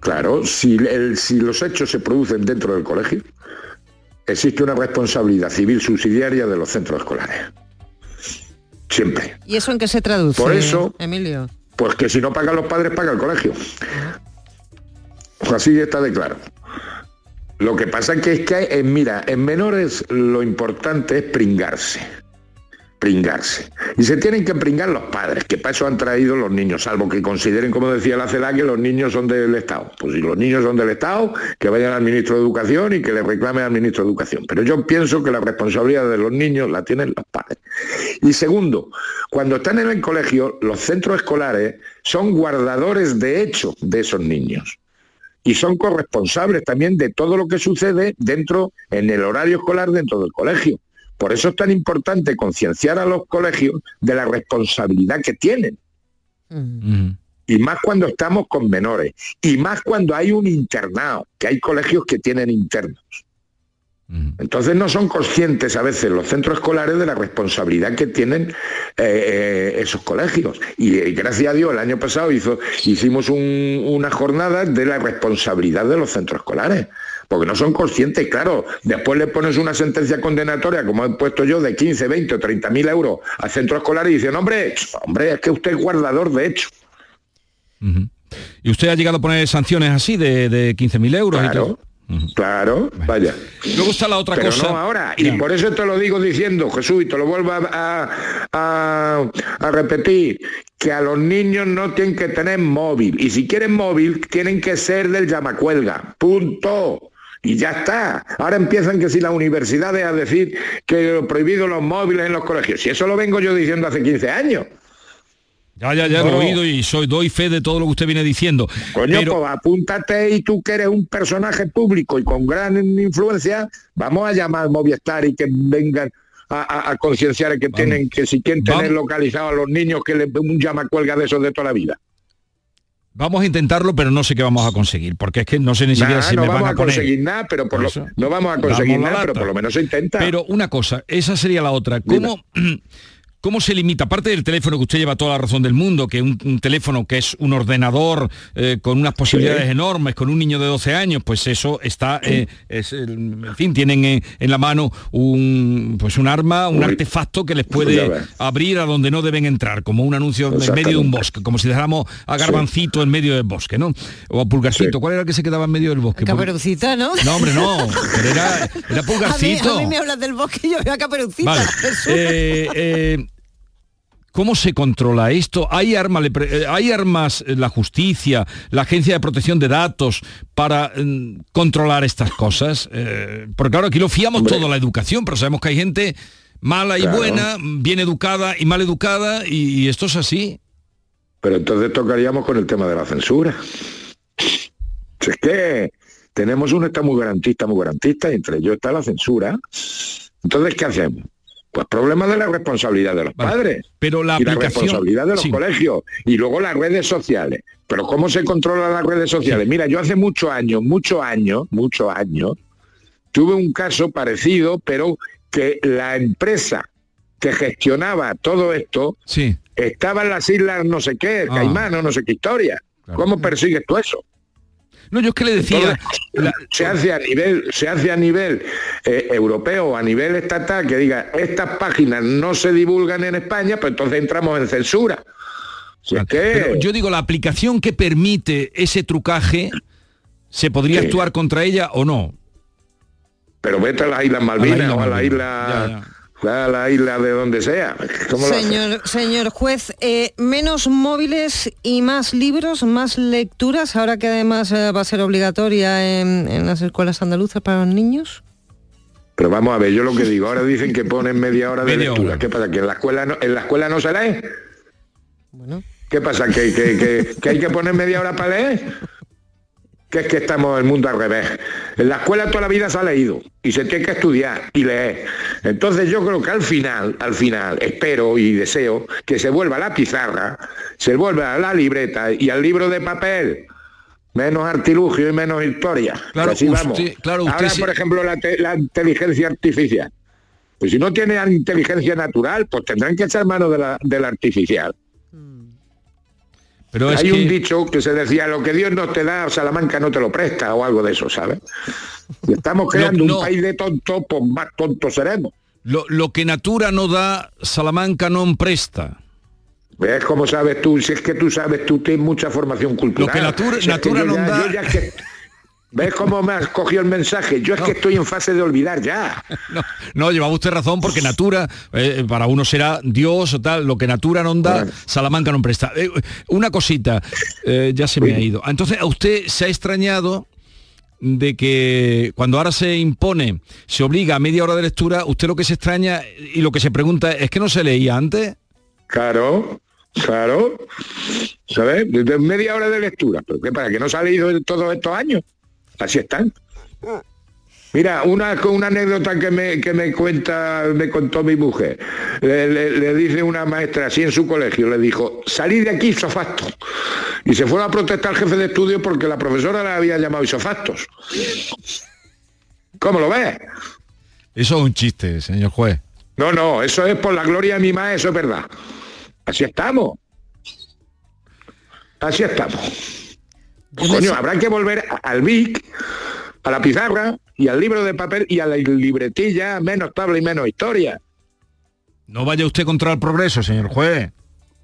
[SPEAKER 39] Claro, si, el- si los hechos se producen dentro del colegio, existe una responsabilidad civil subsidiaria de los centros escolares. Siempre.
[SPEAKER 41] ¿Y eso en qué se traduce?
[SPEAKER 39] Por eso-
[SPEAKER 41] Emilio.
[SPEAKER 39] Pues que si no pagan los padres, paga el colegio. Así está de claro. Lo que pasa que es que, eh, mira, en menores lo importante es pringarse. Pringarse. Y se tienen que pringar los padres, que para eso han traído los niños, salvo que consideren, como decía la CELA, que los niños son del Estado. Pues si los niños son del Estado, que vayan al ministro de Educación y que le reclamen al ministro de Educación. Pero yo pienso que la responsabilidad de los niños la tienen los padres. Y segundo, cuando están en el colegio, los centros escolares son guardadores de hecho de esos niños. Y son corresponsables también de todo lo que sucede dentro, en el horario escolar dentro del colegio. Por eso es tan importante concienciar a los colegios de la responsabilidad que tienen. Y más cuando estamos con menores. Y más cuando hay un internado, que hay colegios que tienen internos. Entonces no son conscientes a veces los centros escolares de la responsabilidad que tienen eh, eh, esos colegios. Y, eh, gracias a Dios el año pasado hizo, hicimos un- una jornada de la responsabilidad de los centros escolares. Porque no son conscientes, claro, después le pones una sentencia condenatoria, como he puesto yo, de 15, 20 o 30 mil euros al centro escolar y dicen, hombre, hombre, es que usted es guardador de hecho.
[SPEAKER 1] ¿Y usted ha llegado a poner sanciones así de, de 15.000 euros y
[SPEAKER 39] Claro.
[SPEAKER 1] todo?
[SPEAKER 39] Claro, vaya.
[SPEAKER 1] Luego está la otra
[SPEAKER 39] Pero
[SPEAKER 1] cosa.
[SPEAKER 39] no ahora. Y
[SPEAKER 1] Ya.
[SPEAKER 39] por eso te lo digo diciendo, Jesús, y te lo vuelvo a- a repetir, que a los niños no tienen que tener móvil. Y si quieren móvil, tienen que ser del llamacuelga. Punto. Y ya está. Ahora empiezan que si las universidades a decir que lo prohibido los móviles en los colegios. Si eso lo vengo yo diciendo hace 15 años.
[SPEAKER 1] Ya, ya, ya lo he oído y soy, doy fe de todo lo que usted viene diciendo.
[SPEAKER 39] Coño,
[SPEAKER 1] Pero-
[SPEAKER 39] pues apúntate y tú que eres un personaje público y con gran influencia, vamos a llamar al Movistar y que vengan a, a- a concienciar que tienen que si quieren tener localizados a los niños que les un llama cuelga de esos de toda la vida.
[SPEAKER 1] Vamos a intentarlo, pero no sé qué vamos a conseguir, porque es que no sé ni siquiera
[SPEAKER 39] Nah,
[SPEAKER 1] si
[SPEAKER 39] no
[SPEAKER 1] me van a,
[SPEAKER 39] a
[SPEAKER 1] poner.
[SPEAKER 39] conseguir nada, pero por lo, no vamos a conseguir nada, pero por lo menos se intenta.
[SPEAKER 1] Pero una cosa, esa sería la otra. ¿Cómo, *clears throat* ¿Cómo se limita? Aparte del teléfono que usted lleva toda la razón del mundo, que un, un teléfono que es un ordenador eh, con unas posibilidades
[SPEAKER 39] Sí.
[SPEAKER 1] enormes, con un niño de 12 años, pues eso está, eh, *clears throat* es, en fin, tienen eh, en la mano un, pues un arma, un
[SPEAKER 39] Uy.
[SPEAKER 1] artefacto que les puede abrir a donde no deben entrar, como un anuncio en medio de un bosque, como si dejáramos a Garbancito en medio del bosque, ¿no? O a Pulgarcito, ¿cuál era el que se quedaba en medio del bosque?
[SPEAKER 41] Caperucita, ¿no?
[SPEAKER 1] No, hombre, no, *laughs* pero era, era
[SPEAKER 41] A mí,
[SPEAKER 1] Pulgarcito.
[SPEAKER 41] a mí me hablas del bosque y yo veo a Caperucita.
[SPEAKER 1] Vale. *laughs* Eh, eh, ¿Cómo se controla esto? ¿Hay, arma, eh, ¿Hay armas eh, la justicia, la Agencia de Protección de Datos para mm, controlar estas cosas? Eh, porque claro, aquí lo fiamos todo a la educación, pero sabemos que hay gente mala y
[SPEAKER 39] Claro.
[SPEAKER 1] buena, bien educada y mal educada, y, y esto es así.
[SPEAKER 39] Pero entonces tocaríamos con el tema de la censura. Si es que tenemos un Estado muy garantista, muy garantista, y entre ellos está la censura. Entonces, ¿qué hacemos? Pues problema de la responsabilidad de los padres.
[SPEAKER 1] Pero la
[SPEAKER 39] y la
[SPEAKER 1] aplicación-
[SPEAKER 39] responsabilidad de los
[SPEAKER 1] sí.
[SPEAKER 39] colegios. Y luego las redes sociales. Pero ¿cómo se controlan las redes sociales? Mira, yo hace muchos años, muchos años, muchos años, tuve un caso parecido, pero que la empresa que gestionaba todo esto
[SPEAKER 1] sí.
[SPEAKER 39] estaba en las islas no sé qué,
[SPEAKER 1] Ah.
[SPEAKER 39] Caimán o no sé qué historia. ¿Cómo persigues tú eso?
[SPEAKER 1] No, yo es que le decía...
[SPEAKER 39] Se hace a nivel, se hace a nivel eh, europeo, a nivel estatal, que diga, estas páginas no se divulgan en España, pues entonces entramos en censura. Si es que-
[SPEAKER 1] Pero yo digo, la aplicación que permite ese trucaje, ¿se podría
[SPEAKER 39] Sí.
[SPEAKER 1] actuar contra ella o no?
[SPEAKER 39] pero vete a las Islas Malvinas o a la isla, a la isla de donde sea. ¿Cómo?
[SPEAKER 41] Señor, señor juez, eh, menos móviles y más libros, más lecturas, ahora que además eh, va a ser obligatoria en, en las escuelas andaluzas para los niños.
[SPEAKER 39] Pero vamos a ver, yo lo que digo, ahora dicen que ponen media hora de
[SPEAKER 1] Media
[SPEAKER 39] lectura.
[SPEAKER 1] hora.
[SPEAKER 39] ¿Qué pasa? ¿Que en la escuela no, en la escuela no se lee? ¿Qué pasa? ¿Que, que, que- que hay que poner media hora para leer? Que es que estamos en el mundo al revés. En la escuela toda la vida se ha leído y se tiene que estudiar y leer. Entonces yo creo que al final, al final, espero y deseo que se vuelva a la pizarra, se vuelva a la libreta y al libro de papel. Menos artilugio y menos historia.
[SPEAKER 1] Claro,
[SPEAKER 39] así
[SPEAKER 1] usted-
[SPEAKER 39] vamos.
[SPEAKER 1] claro, usted
[SPEAKER 39] Ahora,
[SPEAKER 1] sí-
[SPEAKER 39] por ejemplo, la, te- la inteligencia artificial. Pues si no tiene inteligencia natural, pues tendrán que echar mano de la, de la artificial.
[SPEAKER 1] Pero es
[SPEAKER 39] Hay
[SPEAKER 1] que-
[SPEAKER 39] un dicho que se decía, lo que Dios no te da, Salamanca no te lo presta, o algo de eso, ¿sabes? Y estamos creando
[SPEAKER 1] no.
[SPEAKER 39] un país de tontos, pues más tontos seremos.
[SPEAKER 1] Lo, lo que Natura no da, Salamanca no presta.
[SPEAKER 39] ¿Ves cómo sabes tú? Si es que tú sabes, tú tienes mucha formación cultural.
[SPEAKER 1] Lo que Natura-
[SPEAKER 39] Si
[SPEAKER 1] Natura
[SPEAKER 39] yo
[SPEAKER 1] no
[SPEAKER 39] ya-
[SPEAKER 1] da-
[SPEAKER 39] yo ya es que- ¿Ves cómo me has cogido el mensaje? Yo es que estoy en fase de olvidar ya. *laughs*
[SPEAKER 1] No, no, llevaba usted razón porque Natura, eh, para uno será Dios o tal, lo que Natura no da, Salamanca no presta. Eh, una cosita, eh, ya se me ha ido. Entonces, a usted se ha extrañado de que cuando ahora se impone, se obliga a media hora de lectura, usted lo que se extraña y lo que se pregunta es que no se leía antes.
[SPEAKER 39] Claro, claro. ¿Sabes? Desde media hora de lectura. ¿Pero qué? ¿Para que no se ha leído en todos estos años? Así están. Mira, una, una anécdota que me, que me cuenta, me contó mi mujer. Le, le- le dice una maestra así en su colegio, le dijo, salid de aquí isofacto. Y se fueron a protestar al jefe de estudio porque la profesora la había llamado isofactos. ¿Cómo lo ves?
[SPEAKER 1] Eso es un chiste, señor juez.
[SPEAKER 39] No, no, eso es por la gloria de mi madre, eso es verdad. Así estamos. Así estamos. Coño, habrá que volver al BIC, a la pizarra y al libro de papel y a la libretilla, menos tabla y menos historia.
[SPEAKER 1] No vaya usted contra el progreso, señor juez.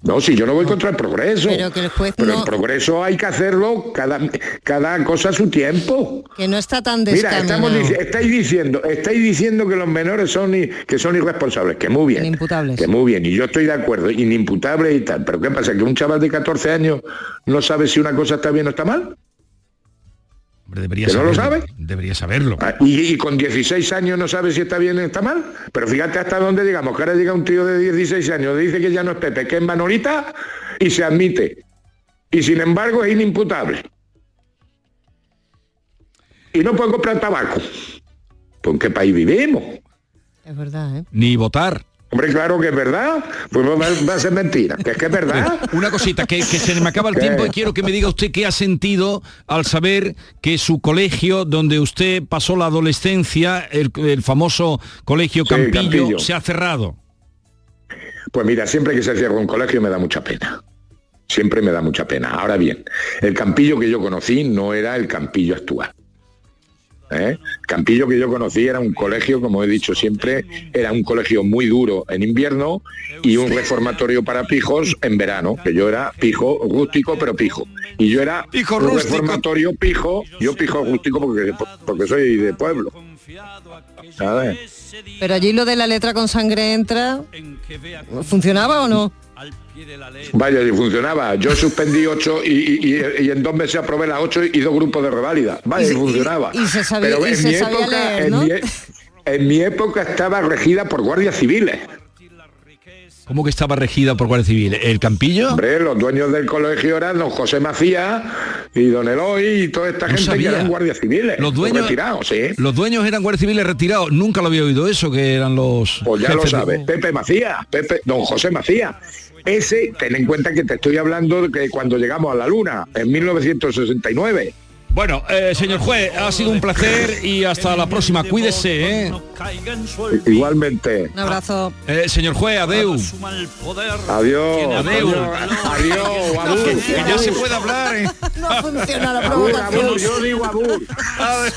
[SPEAKER 39] No, si yo no voy contra el progreso.
[SPEAKER 41] Pero que el juez
[SPEAKER 39] Pero
[SPEAKER 41] no-
[SPEAKER 39] el progreso hay que hacerlo cada, cada cosa a su tiempo.
[SPEAKER 41] Que no está tan
[SPEAKER 39] Mira, estamos estáis diciendo, estáis diciendo que los menores son que son irresponsables, que muy bien.
[SPEAKER 41] Inimputables.
[SPEAKER 39] Que muy bien, y yo estoy de acuerdo, inimputables y tal. Pero ¿qué pasa? ¿Que un chaval de 14 años no sabe si una cosa está bien o está mal?
[SPEAKER 1] Hombre, debería
[SPEAKER 39] ¿Que no lo
[SPEAKER 1] saberlo.
[SPEAKER 39] sabe?
[SPEAKER 1] Debería saberlo.
[SPEAKER 39] Ah, Y, y con 16 años no sabe si está bien o está mal. Pero fíjate hasta dónde llegamos, que ahora llega un tío de 16 años, dice que ya no es Pepe, que es Manolita, y se admite. Y sin embargo es inimputable. Y no puede comprar tabaco. ¿Por en qué país vivimos?
[SPEAKER 41] Es verdad, ¿eh?
[SPEAKER 1] Ni votar.
[SPEAKER 39] Hombre, claro que es verdad. Pues va, a ser mentira. Que es que es verdad. *laughs*
[SPEAKER 1] Una cosita, que, que se me acaba el *laughs*
[SPEAKER 39] ¿Qué?
[SPEAKER 1] tiempo y quiero que me diga usted qué ha sentido al saber que su colegio, donde usted pasó la adolescencia, el, el famoso colegio
[SPEAKER 39] Sí,
[SPEAKER 1] Campillo. se ha cerrado.
[SPEAKER 39] Pues mira, siempre que se cierra un colegio me da mucha pena. Siempre me da mucha pena. Ahora bien, el campillo que yo conocí no era el campillo actual. ¿Eh? Campillo que yo conocí era un colegio, como he dicho siempre, era un colegio muy duro en invierno y un reformatorio para pijos en verano, que yo era pijo rústico pero pijo. Y yo era
[SPEAKER 1] Pijo
[SPEAKER 39] un
[SPEAKER 1] rústico.
[SPEAKER 39] reformatorio pijo, yo pijo rústico porque, porque soy de pueblo. ¿sabes?
[SPEAKER 41] Pero allí lo de la letra con sangre entra, ¿funcionaba o no?
[SPEAKER 39] Vaya, si funcionaba. Yo suspendí ocho y, y- y- y en dos meses aprobé las ocho y dos grupos de reválida. Vaya,
[SPEAKER 41] Y
[SPEAKER 39] y,
[SPEAKER 41] se- y-
[SPEAKER 39] funcionaba.
[SPEAKER 41] y se sabía-
[SPEAKER 39] Pero
[SPEAKER 41] y
[SPEAKER 39] en
[SPEAKER 41] se
[SPEAKER 39] mi
[SPEAKER 41] sabía
[SPEAKER 39] época,
[SPEAKER 41] leer,
[SPEAKER 39] en
[SPEAKER 41] ¿no?
[SPEAKER 39] mi en mi época estaba regida por guardias civiles.
[SPEAKER 1] ¿Cómo que estaba regida por Guardia Civil? ¿El Campillo?
[SPEAKER 39] Hombre, los dueños del colegio eran don José Macías y don Eloy y toda esta
[SPEAKER 1] No
[SPEAKER 39] gente
[SPEAKER 1] sabía.
[SPEAKER 39] que eran guardias civiles.
[SPEAKER 1] Los dueños,
[SPEAKER 39] retirados, sí.
[SPEAKER 1] los dueños eran guardias civiles retirados. Nunca lo había oído eso, que eran los.
[SPEAKER 39] Pues ya lo
[SPEAKER 1] de-
[SPEAKER 39] sabes, Pepe Macías, Pepe, don José Macías. Ese, ten en cuenta que te estoy hablando de que cuando llegamos a la luna, en 1969.
[SPEAKER 1] Bueno, eh, señor juez, ha sido un placer y hasta la próxima. Cuídese, ¿eh?
[SPEAKER 39] Igualmente.
[SPEAKER 41] Un abrazo.
[SPEAKER 1] Eh, señor juez, adeu.
[SPEAKER 39] Adiós.
[SPEAKER 1] Adeu.
[SPEAKER 39] Adiós, Abur.
[SPEAKER 1] Que ya se puede hablar, ¿eh? *laughs*
[SPEAKER 41] No funciona la provocación.
[SPEAKER 39] Yo digo Abur.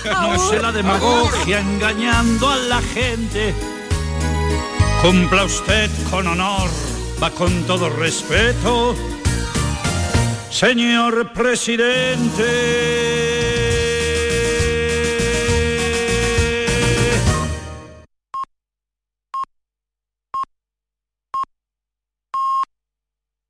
[SPEAKER 40] No sé la demagogia engañando a la gente. Cumpla usted con honor, va con todo respeto. Señor presidente.